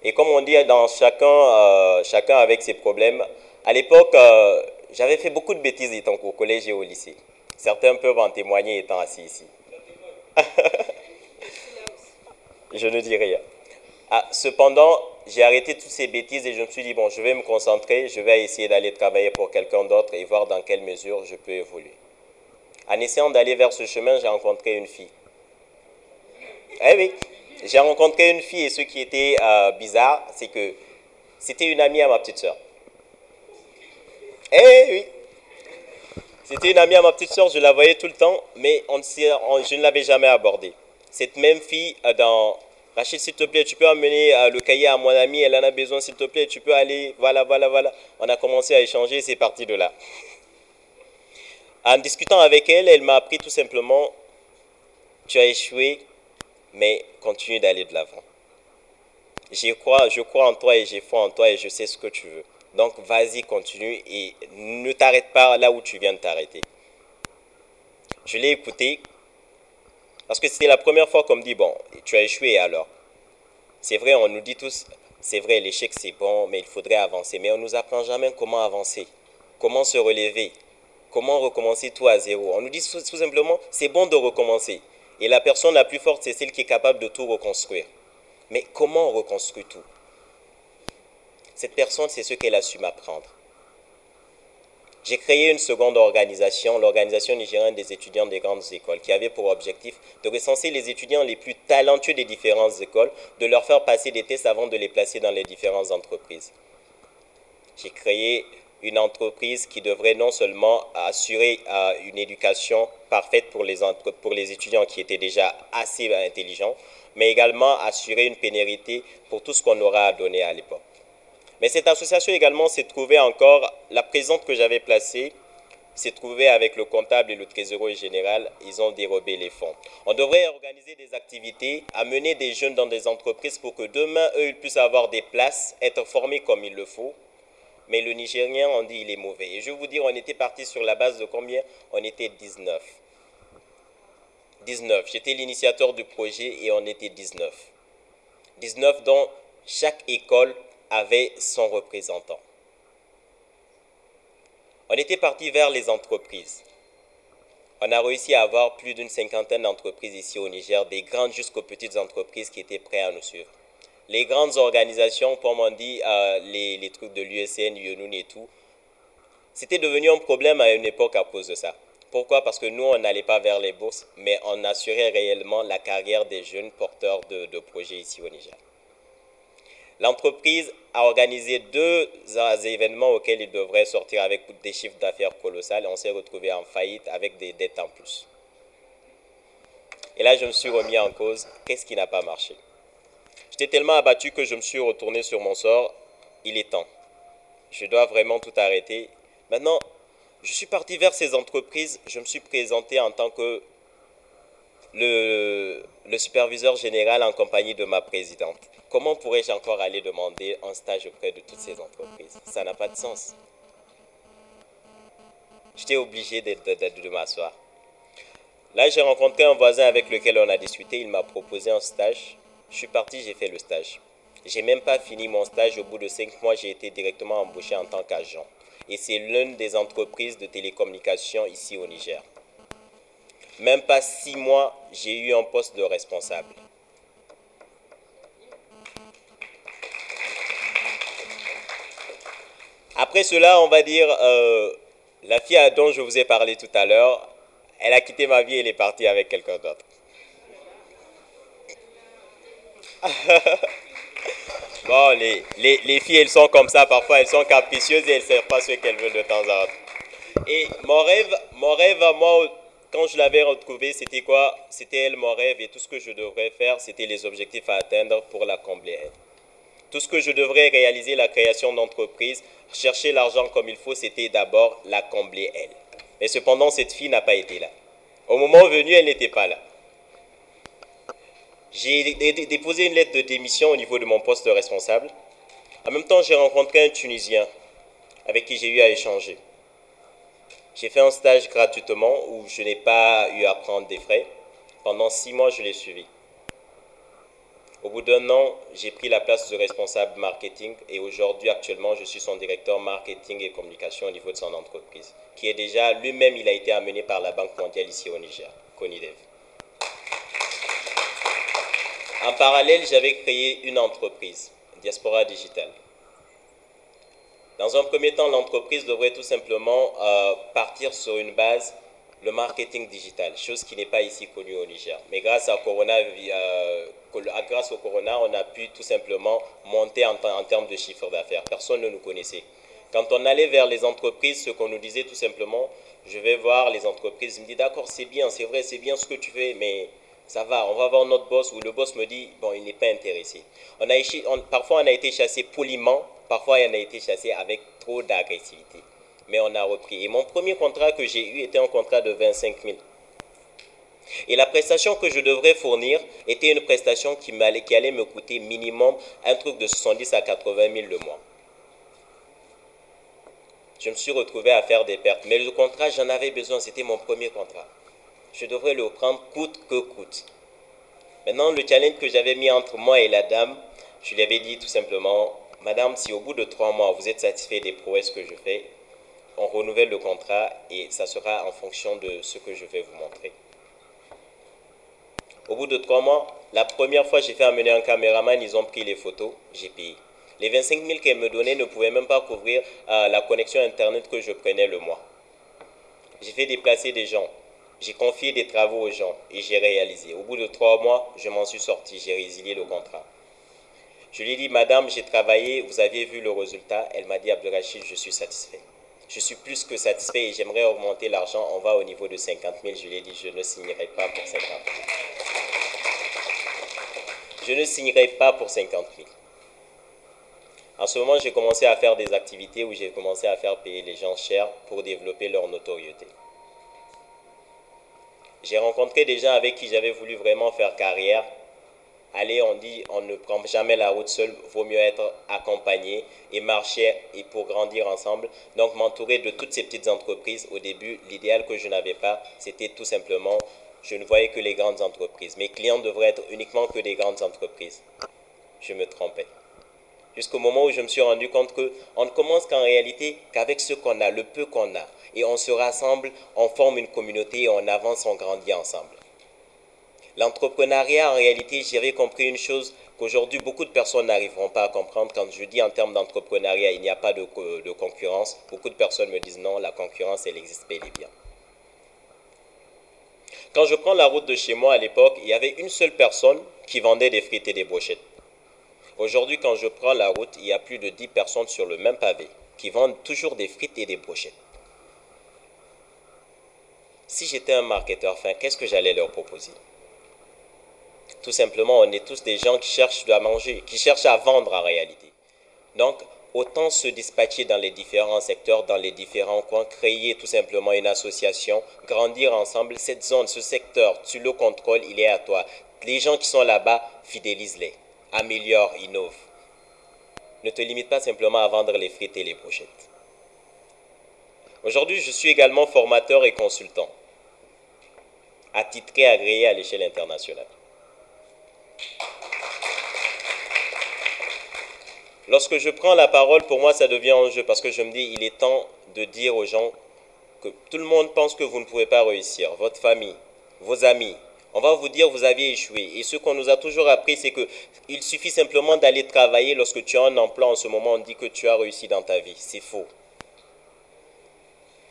Et comme on dit, dans chacun, euh, chacun avec ses problèmes, à l'époque, euh, j'avais fait beaucoup de bêtises étant au collège et au lycée. Certains peuvent en témoigner étant assis ici. je ne dis rien. Ah, cependant, j'ai arrêté toutes ces bêtises et je me suis dit, bon, je vais me concentrer, je vais essayer d'aller travailler pour quelqu'un d'autre et voir dans quelle mesure je peux évoluer. En essayant d'aller vers ce chemin, j'ai rencontré une fille. Eh oui, j'ai rencontré une fille et ce qui était euh, bizarre, c'est que c'était une amie à ma petite soeur. Eh oui, c'était une amie à ma petite soeur, je la voyais tout le temps, mais je ne l'avais jamais abordée. Cette même fille, euh, dans Rachid, s'il te plaît, tu peux amener euh, le cahier à mon amie, elle en a besoin, s'il te plaît, tu peux aller, voilà, voilà, voilà. On a commencé à échanger c'est parti de là. En discutant avec elle, elle m'a appris tout simplement, tu as échoué, mais continue d'aller de l'avant. Crois, je crois en toi et j'ai foi en toi et je sais ce que tu veux. Donc vas-y, continue et ne t'arrête pas là où tu viens de t'arrêter. Je l'ai écouté parce que c'était la première fois qu'on me dit, bon, tu as échoué alors. C'est vrai, on nous dit tous, c'est vrai, l'échec c'est bon, mais il faudrait avancer. Mais on ne nous apprend jamais comment avancer, comment se relever, comment recommencer tout à zéro. On nous dit tout, simplement, c'est bon de recommencer. Et la personne la plus forte, c'est celle qui est capable de tout reconstruire. Mais comment on reconstruit tout? Cette personne, c'est ce qu'elle a su m'apprendre. J'ai créé une seconde organisation, l'organisation nigérienne des étudiants des grandes écoles, qui avait pour objectif de recenser les étudiants les plus talentueux des différentes écoles, de leur faire passer des tests avant de les placer dans les différentes entreprises. J'ai créé une entreprise qui devrait non seulement assurer euh, une éducation parfaite pour les, étudiants qui étaient déjà assez intelligents, mais également assurer une pénérité pour tout ce qu'on aura à donner à l'époque. Mais cette association également s'est trouvée encore, la présente que j'avais placée, s'est trouvée avec le comptable et le trésorier général, ils ont dérobé les fonds. On devrait organiser des activités, amener des jeunes dans des entreprises pour que demain, eux, ils puissent avoir des places, être formés comme il le faut. Mais le Nigérien, on dit, il est mauvais. Et je vais vous dire, on était parti sur la base de combien? On était 19. 19. J'étais l'initiateur du projet et on était 19. 19 dont chaque école avait son représentant. On était parti vers les entreprises. On a réussi à avoir plus d'une cinquantaine d'entreprises ici au Niger, des grandes jusqu'aux petites entreprises qui étaient prêtes à nous suivre. Les grandes organisations, comme on dit, euh, les, trucs de l'USN, UNUN et tout, c'était devenu un problème à une époque à cause de ça. Pourquoi? Parce que nous, on n'allait pas vers les bourses, mais on assurait réellement la carrière des jeunes porteurs de, de projets ici au Niger. L'entreprise a organisé deux événements auxquels il devrait sortir avec des chiffres d'affaires colossales. On s'est retrouvé en faillite avec des dettes en plus. Et là, je me suis remis en cause. Qu'est-ce qui n'a pas marché? J'étais tellement abattu que je me suis retourné sur mon sort. Il est temps. Je dois vraiment tout arrêter. Maintenant, je suis parti vers ces entreprises. Je me suis présenté en tant que le, le superviseur général en compagnie de ma présidente. Comment pourrais-je encore aller demander un stage auprès de toutes ces entreprises? Ça n'a pas de sens. J'étais obligé de, m'asseoir. Là, j'ai rencontré un voisin avec lequel on a discuté. Il m'a proposé un stage. Je suis parti, j'ai fait le stage. J'ai même pas fini mon stage. Au bout de cinq mois, j'ai été directement embauché en tant qu'agent. Et c'est l'une des entreprises de télécommunications ici au Niger. Même pas six mois, j'ai eu un poste de responsable. Après cela, on va dire, euh, la fille dont je vous ai parlé tout à l'heure, elle a quitté ma vie et elle est partie avec quelqu'un d'autre. bon, les, les, filles, elles sont comme ça, parfois elles sont capricieuses et elles ne savent pas ce qu'elles veulent de temps en temps. Et mon rêve, mon rêve, moi, quand je l'avais retrouvée, c'était quoi? C'était elle, mon rêve, et tout ce que je devrais faire, c'était les objectifs à atteindre pour la combler. Tout ce que je devrais réaliser, la création d'entreprise, chercher l'argent comme il faut, c'était d'abord la combler elle. Mais cependant, cette fille n'a pas été là. Au moment venu, elle n'était pas là. J'ai déposé une lettre de démission au niveau de mon poste de responsable. En même temps, j'ai rencontré un Tunisien avec qui j'ai eu à échanger. J'ai fait un stage gratuitement où je n'ai pas eu à prendre des frais. Pendant six mois, je l'ai suivi. Au bout d'un an, j'ai pris la place de responsable marketing et aujourd'hui, actuellement, je suis son directeur marketing et communication au niveau de son entreprise, qui est déjà lui-même, il a été amené par la Banque mondiale ici au Niger, Conidev. En parallèle, j'avais créé une entreprise, Diaspora Digital. Dans un premier temps, l'entreprise devrait tout simplement euh, partir sur une base le marketing digital, chose qui n'est pas ici connue au Niger. Mais grâce, à corona, euh, au on a pu tout simplement monter en, en termes de chiffre d'affaires. Personne ne nous connaissait. Quand on allait vers les entreprises, ce qu'on nous disait tout simplement, je vais voir les entreprises, ils me disent d'accord, c'est bien, c'est vrai, c'est bien ce que tu fais, mais ça va, on va voir notre boss, ou le boss me dit, bon, il n'est pas intéressé. On a, parfois, on a été chassé poliment, parfois, on a été chassé avec trop d'agressivité. Mais on a repris. Et mon premier contrat que j'ai eu était un contrat de 25 000. Et la prestation que je devrais fournir était une prestation qui, allait, me coûter minimum un truc de 70 à 80 000 le mois. Je me suis retrouvé à faire des pertes. Mais le contrat, j'en avais besoin. C'était mon premier contrat. Je devrais le prendre coûte que coûte. Maintenant, le challenge que j'avais mis entre moi et la dame, je lui avais dit tout simplement, Madame, si au bout de trois mois, vous êtes satisfait des prouesses que je fais, on renouvelle le contrat et ça sera en fonction de ce que je vais vous montrer. Au bout de trois mois, la première fois j'ai fait amener un caméraman, ils ont pris les photos, j'ai payé. Les 25 000 qu'elle me donnait ne pouvaient même pas couvrir euh, la connexion Internet que je prenais le mois. J'ai fait déplacer des gens, j'ai confié des travaux aux gens et j'ai réalisé. Au bout de trois mois, je m'en suis sorti, j'ai résilié le contrat. Je lui ai dit, Madame, j'ai travaillé, vous aviez vu le résultat. Elle m'a dit, Abdelrachid, je suis satisfait. Je suis plus que satisfait et j'aimerais augmenter l'argent. On va au niveau de 50 000. Je lui ai dit, je ne signerai pas pour 50 000. Je ne signerai pas pour 50 000. En ce moment, j'ai commencé à faire des activités où j'ai commencé à faire payer les gens cher pour développer leur notoriété. J'ai rencontré des gens avec qui j'avais voulu vraiment faire carrière. Allez, on dit, on ne prend jamais la route seul, vaut mieux être accompagné et marcher et pour grandir ensemble. Donc m'entourer de toutes ces petites entreprises. Au début, l'idéal que je n'avais pas, c'était tout simplement, je ne voyais que les grandes entreprises. Mes clients devraient être uniquement que des grandes entreprises. Je me trompais. Jusqu'au moment où je me suis rendu compte qu'on ne commence qu'en réalité qu'avec ce qu'on a, le peu qu'on a et on se rassemble, on forme une communauté et on avance, on grandit ensemble. L'entrepreneuriat, en réalité, j'avais compris une chose qu'aujourd'hui beaucoup de personnes n'arriveront pas à comprendre. Quand je dis en termes d'entrepreneuriat, il n'y a pas de, de, concurrence, beaucoup de personnes me disent non, la concurrence, elle existe bel et bien. Quand je prends la route de chez moi à l'époque, il y avait une seule personne qui vendait des frites et des brochettes. Aujourd'hui, quand je prends la route, il y a plus de 10 personnes sur le même pavé qui vendent toujours des frites et des brochettes. Si j'étais un marketeur fin, qu'est-ce que j'allais leur proposer? Tout simplement, on est tous des gens qui cherchent à manger, qui cherchent à vendre en réalité. Donc, autant se dispatcher dans les différents secteurs, dans les différents coins, créer tout simplement une association, grandir ensemble. Cette zone, ce secteur, tu le contrôles, il est à toi. Les gens qui sont là-bas, fidélise-les, améliore, innove. Ne te limite pas simplement à vendre les frites et les brochettes. Aujourd'hui, je suis également formateur et consultant attitré agréé à l'échelle internationale. Lorsque je prends la parole, pour moi, ça devient un jeu parce que je me dis, il est temps de dire aux gens que tout le monde pense que vous ne pouvez pas réussir, votre famille, vos amis. On va vous dire vous aviez échoué. Et ce qu'on nous a toujours appris, c'est qu'il suffit simplement d'aller travailler. Lorsque tu as un emploi en ce moment, on dit que tu as réussi dans ta vie. C'est faux.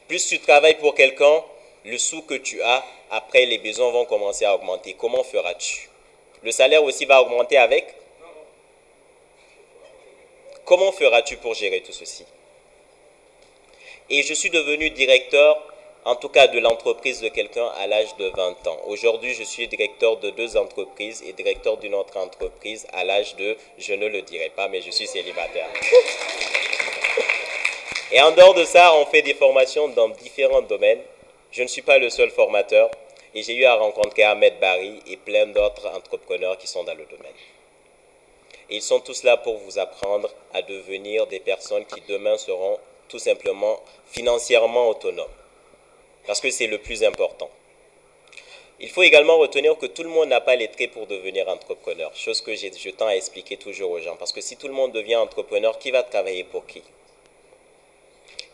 Plus tu travailles pour quelqu'un, le sou que tu as, après les besoins vont commencer à augmenter. Comment feras-tu? Le salaire aussi va augmenter avec Comment feras-tu pour gérer tout ceci? Et je suis devenu directeur, en tout cas de l'entreprise de quelqu'un à l'âge de 20 ans. Aujourd'hui, je suis directeur de deux entreprises et directeur d'une autre entreprise à l'âge de, je ne le dirai pas, mais je suis célibataire. Et en dehors de ça, on fait des formations dans différents domaines. Je ne suis pas le seul formateur et j'ai eu à rencontrer Ahmed Barry et plein d'autres entrepreneurs qui sont dans le domaine. Ils sont tous là pour vous apprendre à devenir des personnes qui demain seront tout simplement financièrement autonomes. Parce que c'est le plus important. Il faut également retenir que tout le monde n'a pas les traits pour devenir entrepreneur, chose que je tends à expliquer toujours aux gens. Parce que si tout le monde devient entrepreneur, qui va travailler pour qui?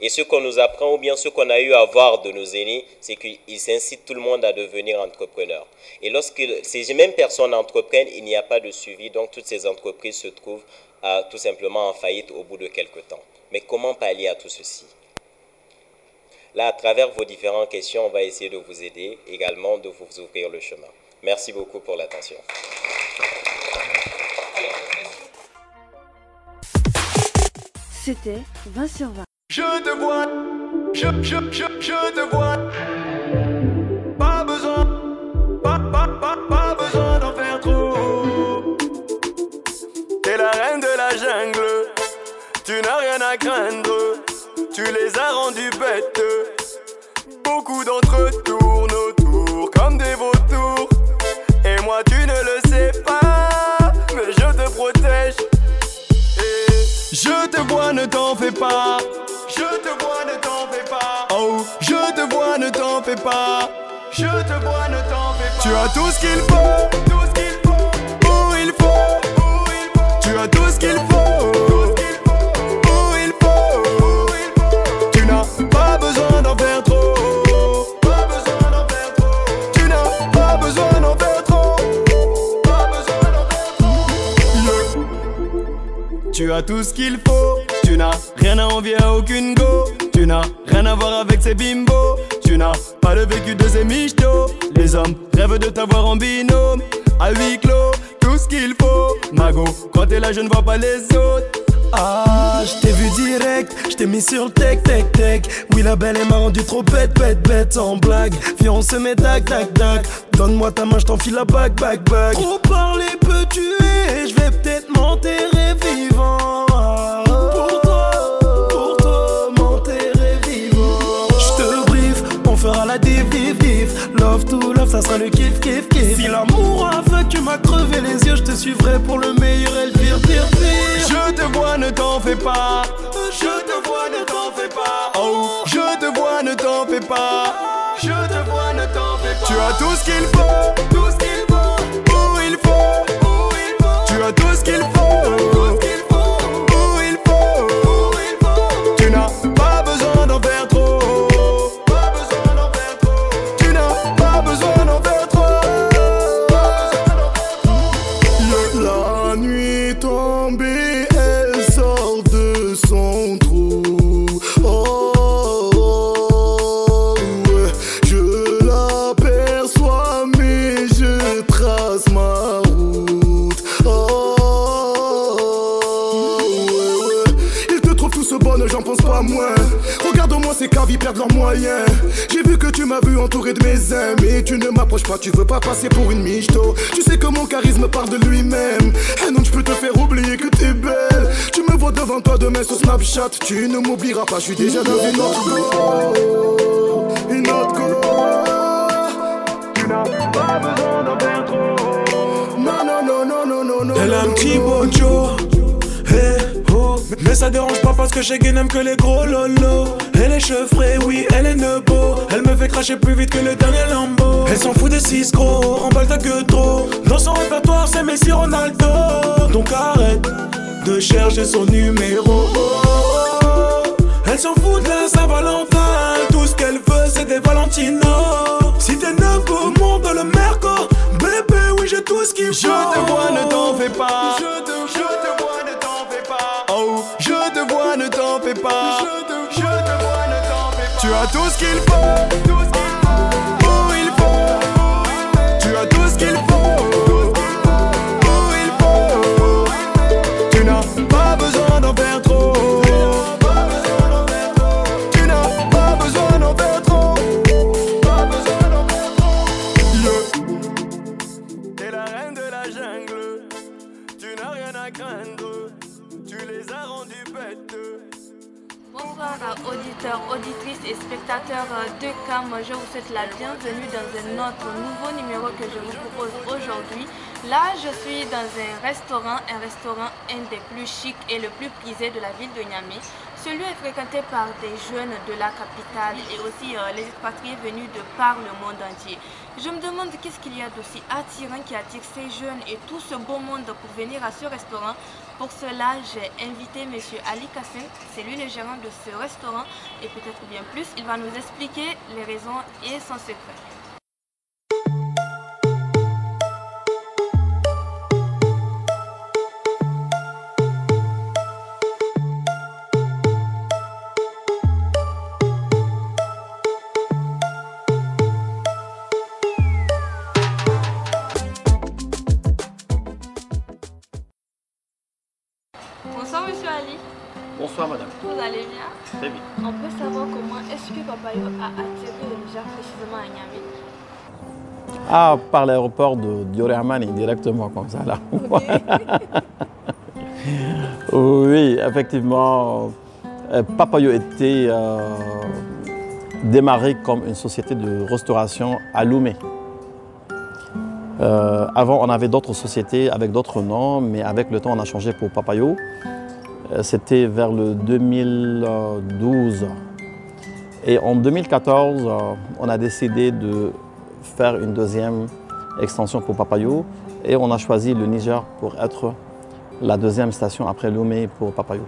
Et ce qu'on nous apprend, ou bien ce qu'on a eu à voir de nos aînés, c'est qu'ils incitent tout le monde à devenir entrepreneur. Et lorsque ces mêmes personnes entreprennent, il n'y a pas de suivi, donc toutes ces entreprises se trouvent tout simplement en faillite au bout de quelques temps. Mais comment pallier à tout ceci? Là, à travers vos différentes questions, on va essayer de vous aider, également de vous ouvrir le chemin. Merci beaucoup pour l'attention. C'était 20 sur 20. Je te vois, je, je, je, je te vois. Pas besoin, pas, pas, pas, pas besoin d'en faire trop. T'es la reine de la jungle, tu n'as rien à craindre. Tu les as rendus bêtes. Beaucoup d'entre eux tournent autour comme des vautours. Et moi, tu ne le sais pas. Je te vois, ne t'en fais pas. Je te vois, ne t'en fais pas. Oh, je te vois, ne t'en fais pas. Je te vois, ne t'en fais pas. Tu as tout ce qu'il faut. Tout ce qu'il faut. Où il faut. Où il faut. Tu as tout ce qu'il faut. Tout ce qu'il faut. Où il faut. Où il faut. Tu n'as pas besoin d'en faire trop. Pas besoin d'en faire trop. Tu n'as pas besoin d'en faire trop. Pas besoin d'en faire trop. Yeah. Tu as tout ce qu'il faut. Tu n'as rien à envier à aucune go. Tu n'as rien à voir avec ces bimbos. Tu n'as pas le vécu de ces michtos. Les hommes rêvent de t'avoir en binôme. À huis clos, tout ce qu'il faut. Mago, quand t'es là, je ne vois pas les autres. Ah, je t'ai vu direct, je t'ai mis sur le tech, tech, tech. Oui, la belle elle m'a rendu trop bête, bête, bête, sans blague. Viens, on se met tac, tac, tac. Donne-moi ta main, je t'enfile la bague, bague, bague. Trop parler peut tuer, je vais peut-être m'enterrer vivant. Ça sera le kiff, kiff, kiff. Si l'amour aveugle, tu m'as crevé les yeux, je te suivrai pour le meilleur et le pire, pire, pire. Je te vois, ne t'en fais pas. Je te vois, ne t'en fais pas. Oh, je te vois, ne t'en fais pas. Je te vois, ne t'en fais pas. Tu as tout ce qu'il faut. Tout ce qu'il faut. Où il faut. Où il faut. Tu as tout ce qu'il faut. Perdent leurs moyens. J'ai vu que tu m'as vu entouré de mes amis. Tu ne m'approches pas, tu veux pas passer pour une michto. Tu sais que mon charisme part de lui-même. Et non, je peux te faire oublier que t'es belle. Tu me vois devant toi demain sur Snapchat. Tu ne m'oublieras pas, je suis déjà dans une autre go. Une autre go. Tu n'as pas besoin d'en faire trop. Non, non, non, non, non, non, non. Elle a un non, petit non. bojo. Mais ça dérange pas parce que chez Gay n'aime que les gros lolos. Elle est chevrée, oui, elle est nebo. Elle me fait cracher plus vite que le dernier Lambo. Elle s'en fout des six gros, remballe ta queue trop. Dans son répertoire, c'est Messi Ronaldo. Donc arrête de chercher son numéro. Elle s'en fout de la Saint-Valentin. Tout ce qu'elle veut, c'est des Valentino. Si t'es neuf au monde le Merco, bébé, oui, j'ai tout ce qu'il faut. Je te vois, ne t'en fais pas. Je te, je te vois, ne t'en fais pas. Je te, je te vois, ne t'en fais pas. Tu as tout ce qu'il faut. Tout ce qu'il faut. Où il faut. Tu as tout ce qu'il faut. Où il faut. Tu n'as pas besoin d'en faire trop. Auditrices et spectateurs de CAM. Je vous souhaite la bienvenue dans un autre nouveau numéro que je vous propose aujourd'hui. Là, je suis dans un restaurant, un restaurant un des plus chics et le plus prisé de la ville de Niamey. Ce lieu est fréquenté par des jeunes de la capitale et aussi euh, les expatriés venus de par le monde entier. Je me demande qu'est-ce qu'il y a d'aussi attirant qui attire ces jeunes et tout ce beau monde pour venir à ce restaurant. Pour cela, j'ai invité M. Ali Kassim, c'est lui le gérant de ce restaurant et peut-être bien plus, il va nous expliquer les raisons et son secret. Ah, par l'aéroport de Dioré Hamani, directement comme ça là. oui, effectivement, Euh, Papayo était euh, démarré comme une société de restauration à Loumé. Euh, avant, on avait d'autres sociétés avec d'autres noms, mais avec le temps, on a changé pour Papayo. C'était vers le 2012. Et en 2014, euh, on a décidé de faire une deuxième extension pour Papayo et on a choisi le Niger pour être la deuxième station après Lomé pour Papayo.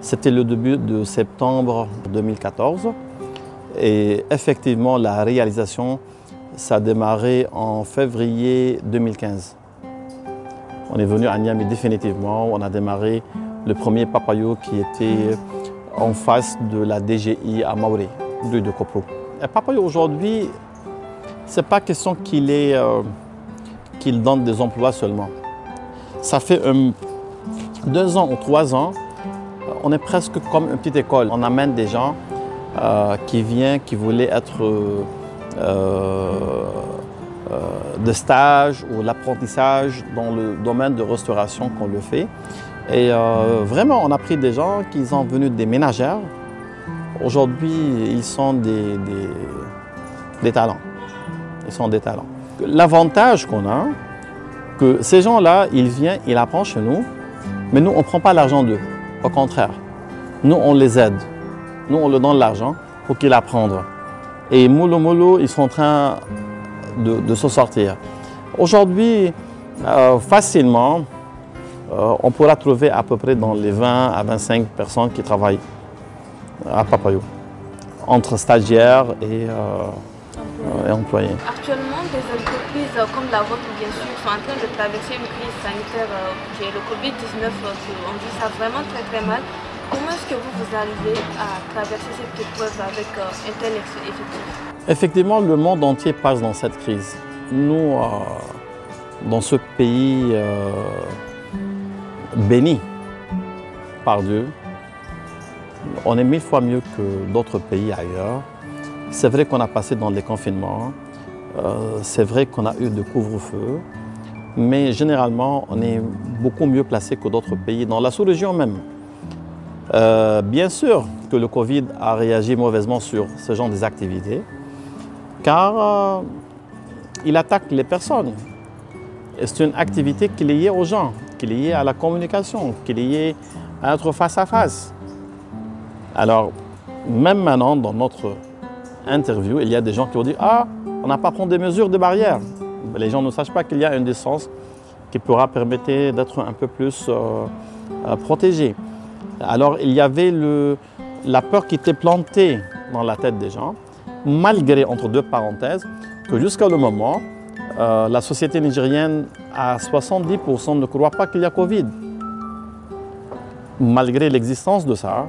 C'était le début de septembre 2014 et effectivement la réalisation ça a démarré en février 2015. On est venu à Niamey définitivement, on a démarré le premier Papayo qui était en face de la DGI à rue de Copro. Et Papayo aujourd'hui, c'est pas question euh, qu'il donne des emplois seulement. Ça fait deux ans ou trois ans, on est presque comme une petite école. On amène des gens euh, qui viennent, qui voulaient être euh, de stage ou l'apprentissage dans le domaine de restauration qu'on le fait. Et vraiment, on a pris des gens qui sont venus des ménagères. Aujourd'hui, ils sont des, des talents. Ils sont des talents. L'avantage qu'on a, que ces gens-là, ils viennent, ils apprennent chez nous, mais nous, on ne prend pas l'argent d'eux. Au contraire, nous, on les aide. Nous, on leur donne l'argent pour qu'ils apprennent. Et Molo Molo, ils sont en train de, se sortir. Aujourd'hui, euh, facilement, euh, on pourra trouver à peu près dans les 20 à 25 personnes qui travaillent à Papayo, entre stagiaires et, euh, et employés. Actuellement, des entreprises euh, comme la vôtre, bien sûr, sont en train de traverser une crise sanitaire euh, qui est le Covid-19. euh, On vit ça vraiment très très mal. Comment est-ce que vous, vous arrivez à traverser cette épreuve avec euh, un tel effectif? Effectivement, le monde entier passe dans cette crise. Nous, euh, dans ce pays euh, béni par Dieu, on est mille fois mieux que d'autres pays ailleurs. C'est vrai qu'on a passé dans les confinements, euh, c'est vrai qu'on a eu de couvre-feu, mais généralement, on est beaucoup mieux placé que d'autres pays, dans la sous-région même. Euh, bien sûr que le Covid a réagi mauvaisement sur ce genre d'activités, car euh, il attaque les personnes. C'est une activité qui est liée aux gens, qui est liée à la communication, qui est liée à être face à face. Alors, même maintenant, dans notre interview, il y a des gens qui vont dire Ah, on n'a pas pris des mesures de barrière. Les gens ne sachent pas qu'il y a une distance qui pourra permettre d'être un peu plus euh, euh, protégé. Alors, il y avait la peur qui était plantée dans la tête des gens, malgré, entre deux parenthèses, que jusqu'à le moment, euh, la société nigérienne, à 70%, ne croit pas qu'il y a Covid. Malgré l'existence de ça.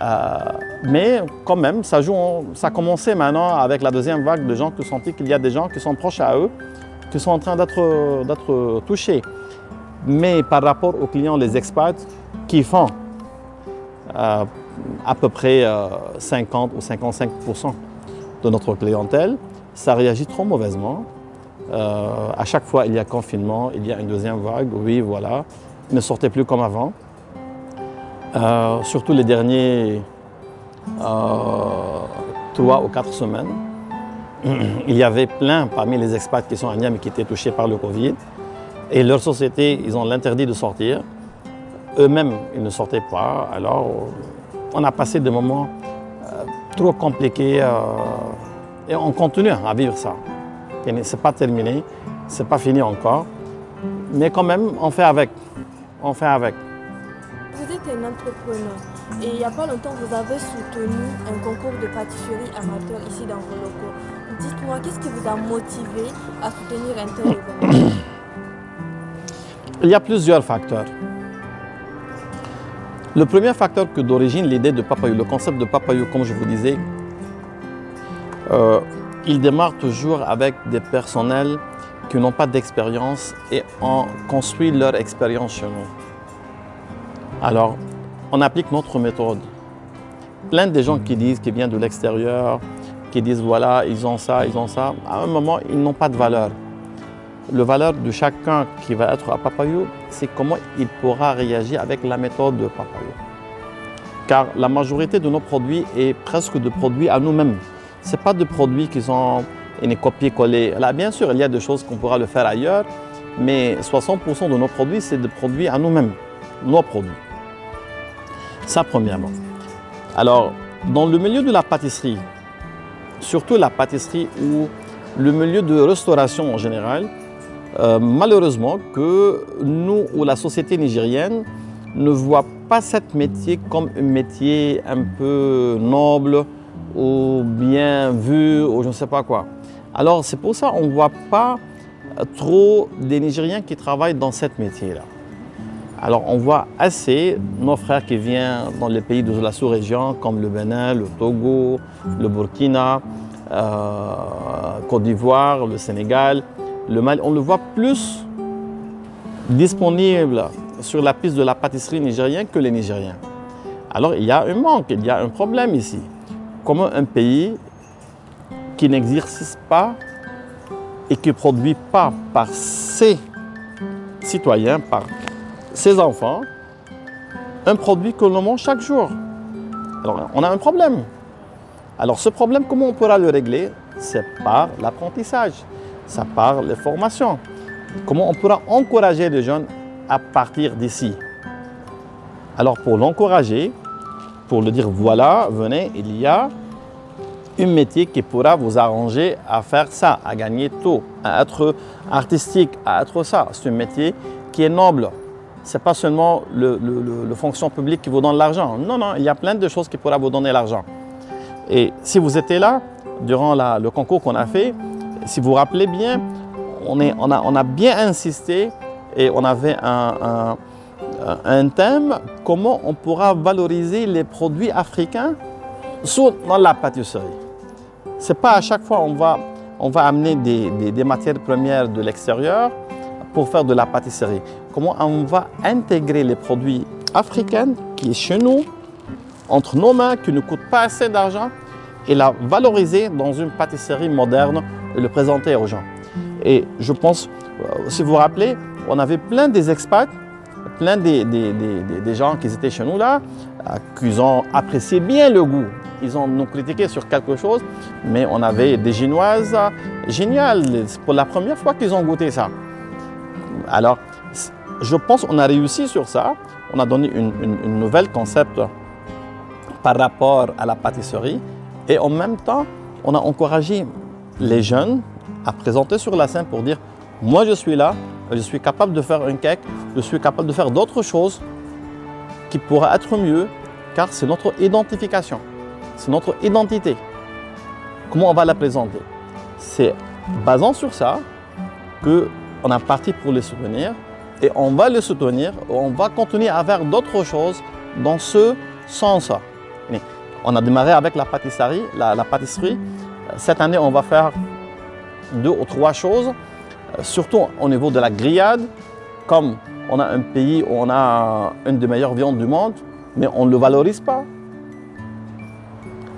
Euh, mais quand même, ça, a commencé maintenant avec la deuxième vague de gens qui ont senti qu'il y a des gens qui sont proches à eux, qui sont en train d'être touchés. Mais par rapport aux clients, les expats, qui font euh, à peu près euh, 50 ou 55% de notre clientèle, ça réagit trop mauvaisement. Euh, à chaque fois, il y a confinement, il y a une deuxième vague, oui, voilà. Ne sortez plus comme avant. Euh, surtout les derniers euh, trois ou quatre semaines, il y avait plein parmi les expats qui sont à Niamey qui étaient touchés par le Covid. Et leur société, ils ont l'interdit de sortir. Eux-mêmes, ils ne sortaient pas. Alors, on a passé des moments euh, trop compliqués et on continue à vivre ça. Ce n'est pas terminé, ce n'est pas fini encore. Mais quand même, on fait avec. On fait avec. Un entrepreneur et il n'y a pas longtemps, vous avez soutenu un concours de pâtisserie amateur ici dans vos locaux. Dites-moi, qu'est-ce qui vous a motivé à soutenir un tel événement Il y a plusieurs facteurs. Le premier facteur que d'origine, l'idée de Papayo, le concept de Papayo, comme je vous disais, euh, il démarre toujours avec des personnels qui n'ont pas d'expérience et ont construit leur expérience chez nous. Alors, on applique notre méthode. Plein de gens qui disent qu'ils viennent de l'extérieur, qui disent voilà, ils ont ça, ils ont ça, à un moment, ils n'ont pas de valeur. Le valeur de chacun qui va être à Papayo, c'est comment il pourra réagir avec la méthode de Papayo. car la majorité de nos produits est presque de produits à nous-mêmes. Ce n'est pas de produits qui sont copiés-collés. Là, bien sûr, il y a des choses qu'on pourra le faire ailleurs, mais 60% de nos produits, c'est des produits à nous-mêmes, nos produits. Ça, premièrement. Alors, dans le milieu de la pâtisserie, surtout la pâtisserie ou le milieu de restauration en général, euh, malheureusement que nous ou la société nigérienne ne voit pas ce métier comme un métier un peu noble ou bien vu ou je ne sais pas quoi. Alors c'est pour ça qu'on ne voit pas trop des Nigériens qui travaillent dans ce métier-là. Alors on voit assez nos frères qui viennent dans les pays de la sous-région comme le Bénin, le Togo, le Burkina, euh, Côte d'Ivoire, le Sénégal, le Mali. On le voit plus disponible sur la piste de la pâtisserie nigérienne que les Nigériens. Alors il y a un manque, il y a un problème ici. Comment un pays qui n'exerce pas et qui ne produit pas par ses citoyens, par ses enfants, un produit que l'on mange chaque jour. Alors on a un problème. Alors ce problème, comment on pourra le régler? C'est par l'apprentissage, ça par les formations. Comment on pourra encourager les jeunes à partir d'ici? Alors pour l'encourager, pour le dire voilà, venez, il y a un métier qui pourra vous arranger à faire ça, à gagner tout, à être artistique, à être ça. C'est un métier qui est noble. N'est pas seulement le, fonction publique qui vous donne l'argent. Non, non, il y a plein de choses qui pourraient vous donner l'argent. Et si vous étiez là, durant le concours qu'on a fait, si vous vous rappelez bien, on, a, bien insisté et on avait un, thème, comment on pourra valoriser les produits africains dans la pâtisserie. Ce n'est pas à chaque fois on va amener des, matières premières de l'extérieur pour faire de la pâtisserie. Comment on va intégrer les produits africains qui est chez nous, entre nos mains, qui ne coûtent pas assez d'argent, et la valoriser dans une pâtisserie moderne et le présenter aux gens. Et je pense, euh, si vous vous rappelez, on avait plein des expats, plein des, gens qui étaient chez nous là, euh, qui ont apprécié bien le goût. Ils ont nous critiqué sur quelque chose, mais on avait des Génoises géniales. C'est pour la première fois qu'ils ont goûté ça. Alors, je pense qu'on a réussi sur ça. On a donné une, une nouvelle concept par rapport à la pâtisserie. Et en même temps, on a encouragé les jeunes à présenter sur la scène pour dire « Moi, je suis là, je suis capable de faire un cake, je suis capable de faire d'autres choses qui pourraient être mieux, car c'est notre identification, c'est notre identité. Comment on va la présenter? C'est basant sur ça qu'on a parti pour les soutenir et on va les soutenir, on va continuer à faire d'autres choses dans ce sens. On a démarré avec la pâtisserie, la, la pâtisserie. Cette année, on va faire deux ou trois choses surtout au niveau de la grillade, comme on a un pays où on a une des meilleures viandes du monde, mais on ne le valorise pas.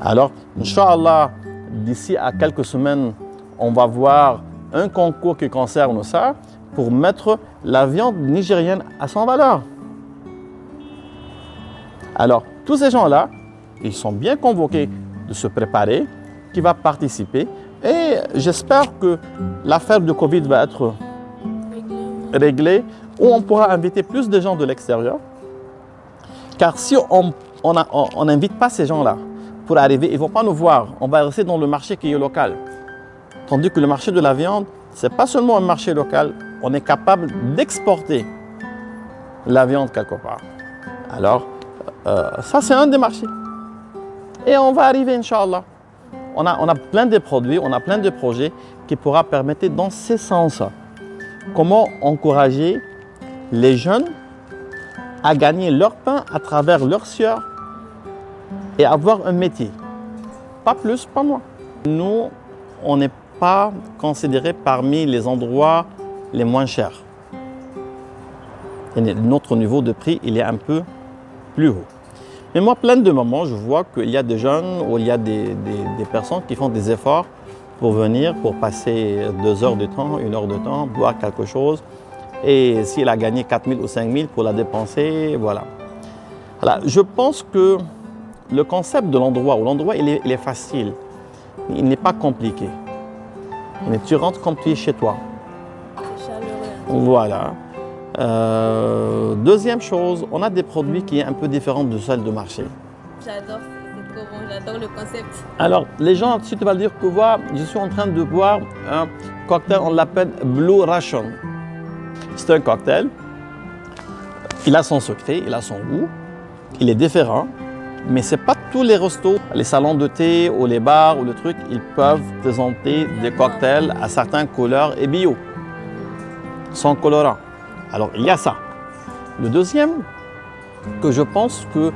Alors, Inch'Allah, d'ici à quelques semaines, on va voir un concours qui concerne ça pour mettre la viande nigérienne à son valeur. Alors, tous ces gens-là, ils sont bien convoqués de se préparer, qui va participer et j'espère que l'affaire de Covid va être réglée, où on pourra inviter plus de gens de l'extérieur. Car si on n'invite pas ces gens-là pour arriver, ils ne vont pas nous voir. On va rester dans le marché qui est local. Tandis que le marché de la viande, ce n'est pas seulement un marché local, on est capable d'exporter la viande quelque part. Alors, euh, ça c'est un des marchés. Et on va arriver, Inch'Allah on a, plein de produits, on a plein de projets qui pourra permettre dans ce sens. Comment encourager les jeunes à gagner leur pain à travers leur sueur et avoir un métier. Pas plus, pas moins. Nous, on n'est pas considéré parmi les endroits les moins chers. notre niveau de prix, il est un peu plus haut. Mais moi, plein de moments, je vois qu'il y a des jeunes ou il y a des, personnes qui font des efforts pour venir, pour passer deux heures de temps, une heure de temps, boire quelque chose. Et s'il a gagné 4 000 ou 5 000 pour la dépenser, voilà. Alors, je pense que le concept de l'endroit, où l'endroit il est facile, il n'est pas compliqué. Mais tu rentres comme tu es chez toi. Voilà. Euh, deuxième chose, on a des produits qui sont un peu différents de celles de marché. J'adore, c'est trop bon, j'adore le concept. Alors, les gens, si tu vas dire que voilà, je suis en train de boire un cocktail, on l'appelle Blue Ration. C'est un cocktail, il a son secret, il a son goût, il est différent, mais ce n'est pas tous les restos, les salons de thé ou les bars ou le truc, ils peuvent présenter des cocktails à certaines couleurs et bio, sans colorant. Alors, il y a ça. Le deuxième, que je pense que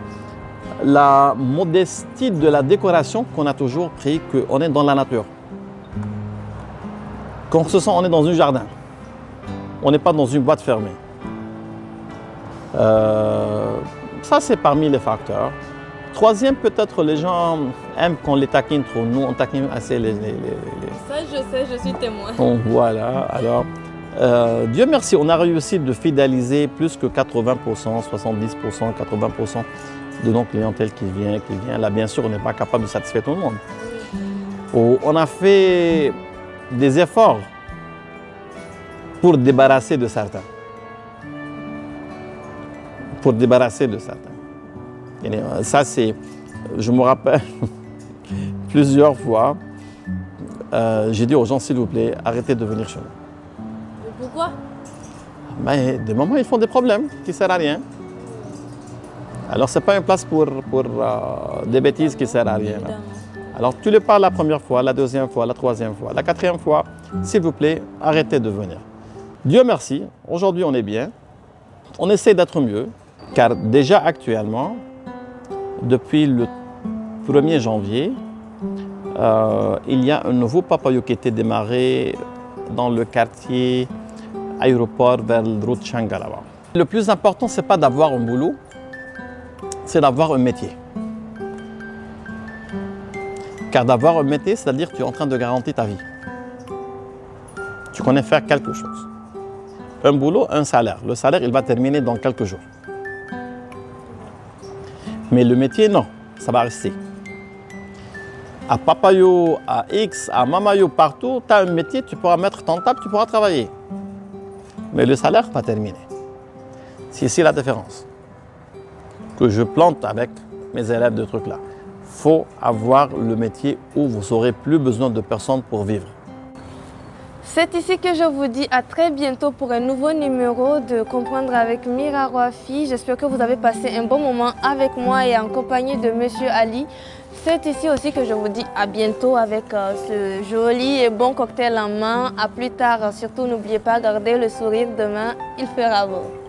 la modestie de la décoration qu'on a toujours pris, qu'on est dans la nature. Qu'on se sent, on est dans un jardin. On n'est pas dans une boîte fermée. Euh, ça, c'est parmi les facteurs. Troisième, peut-être les gens aiment qu'on les taquine trop. Nous, on taquine assez les... Ça, je sais, je suis témoin. Voilà, alors... Euh, Dieu merci, on a réussi de fidéliser plus que 80%, 70%, 80% de nos clientèles qui vient, qui vient. Là, bien sûr, on n'est pas capable de satisfaire tout le monde. Oh, on a fait des efforts pour débarrasser de certains. Pour débarrasser de certains. Ça, c'est, je me rappelle plusieurs fois, euh, j'ai dit aux gens, s'il vous plaît, arrêtez de venir chez nous. Pourquoi ben, Des moments, ils font des problèmes qui ne servent à rien. Alors, ce n'est pas une place pour, pour euh, des bêtises qui ne servent à rien. Alors, tu le parles la première fois, la deuxième fois, la troisième fois, la quatrième fois. S'il vous plaît, arrêtez de venir. Dieu merci, aujourd'hui on est bien. On essaie d'être mieux, car déjà actuellement, depuis le 1er janvier, euh, il y a un nouveau papayo qui a été démarré dans le quartier aéroport vers le route Changalava. Le plus important, ce n'est pas d'avoir un boulot, c'est d'avoir un métier. Car d'avoir un métier, c'est-à-dire que tu es en train de garantir ta vie. Tu connais faire quelque chose. Un boulot, un salaire. Le salaire, il va terminer dans quelques jours. Mais le métier, non, ça va rester. À Papayo, à X, à Mamayo, partout, tu as un métier, tu pourras mettre ton table, tu pourras travailler. Mais le salaire va terminer. C'est ici la différence. Que je plante avec mes élèves de trucs là. Faut avoir le métier où vous n'aurez plus besoin de personnes pour vivre. C'est ici que je vous dis à très bientôt pour un nouveau numéro de Comprendre avec Mira Roafi. J'espère que vous avez passé un bon moment avec moi et en compagnie de Monsieur Ali. C'est ici aussi que je vous dis à bientôt avec euh, ce joli et bon cocktail en main. A plus tard, surtout n'oubliez pas, garder le sourire demain, il fera beau.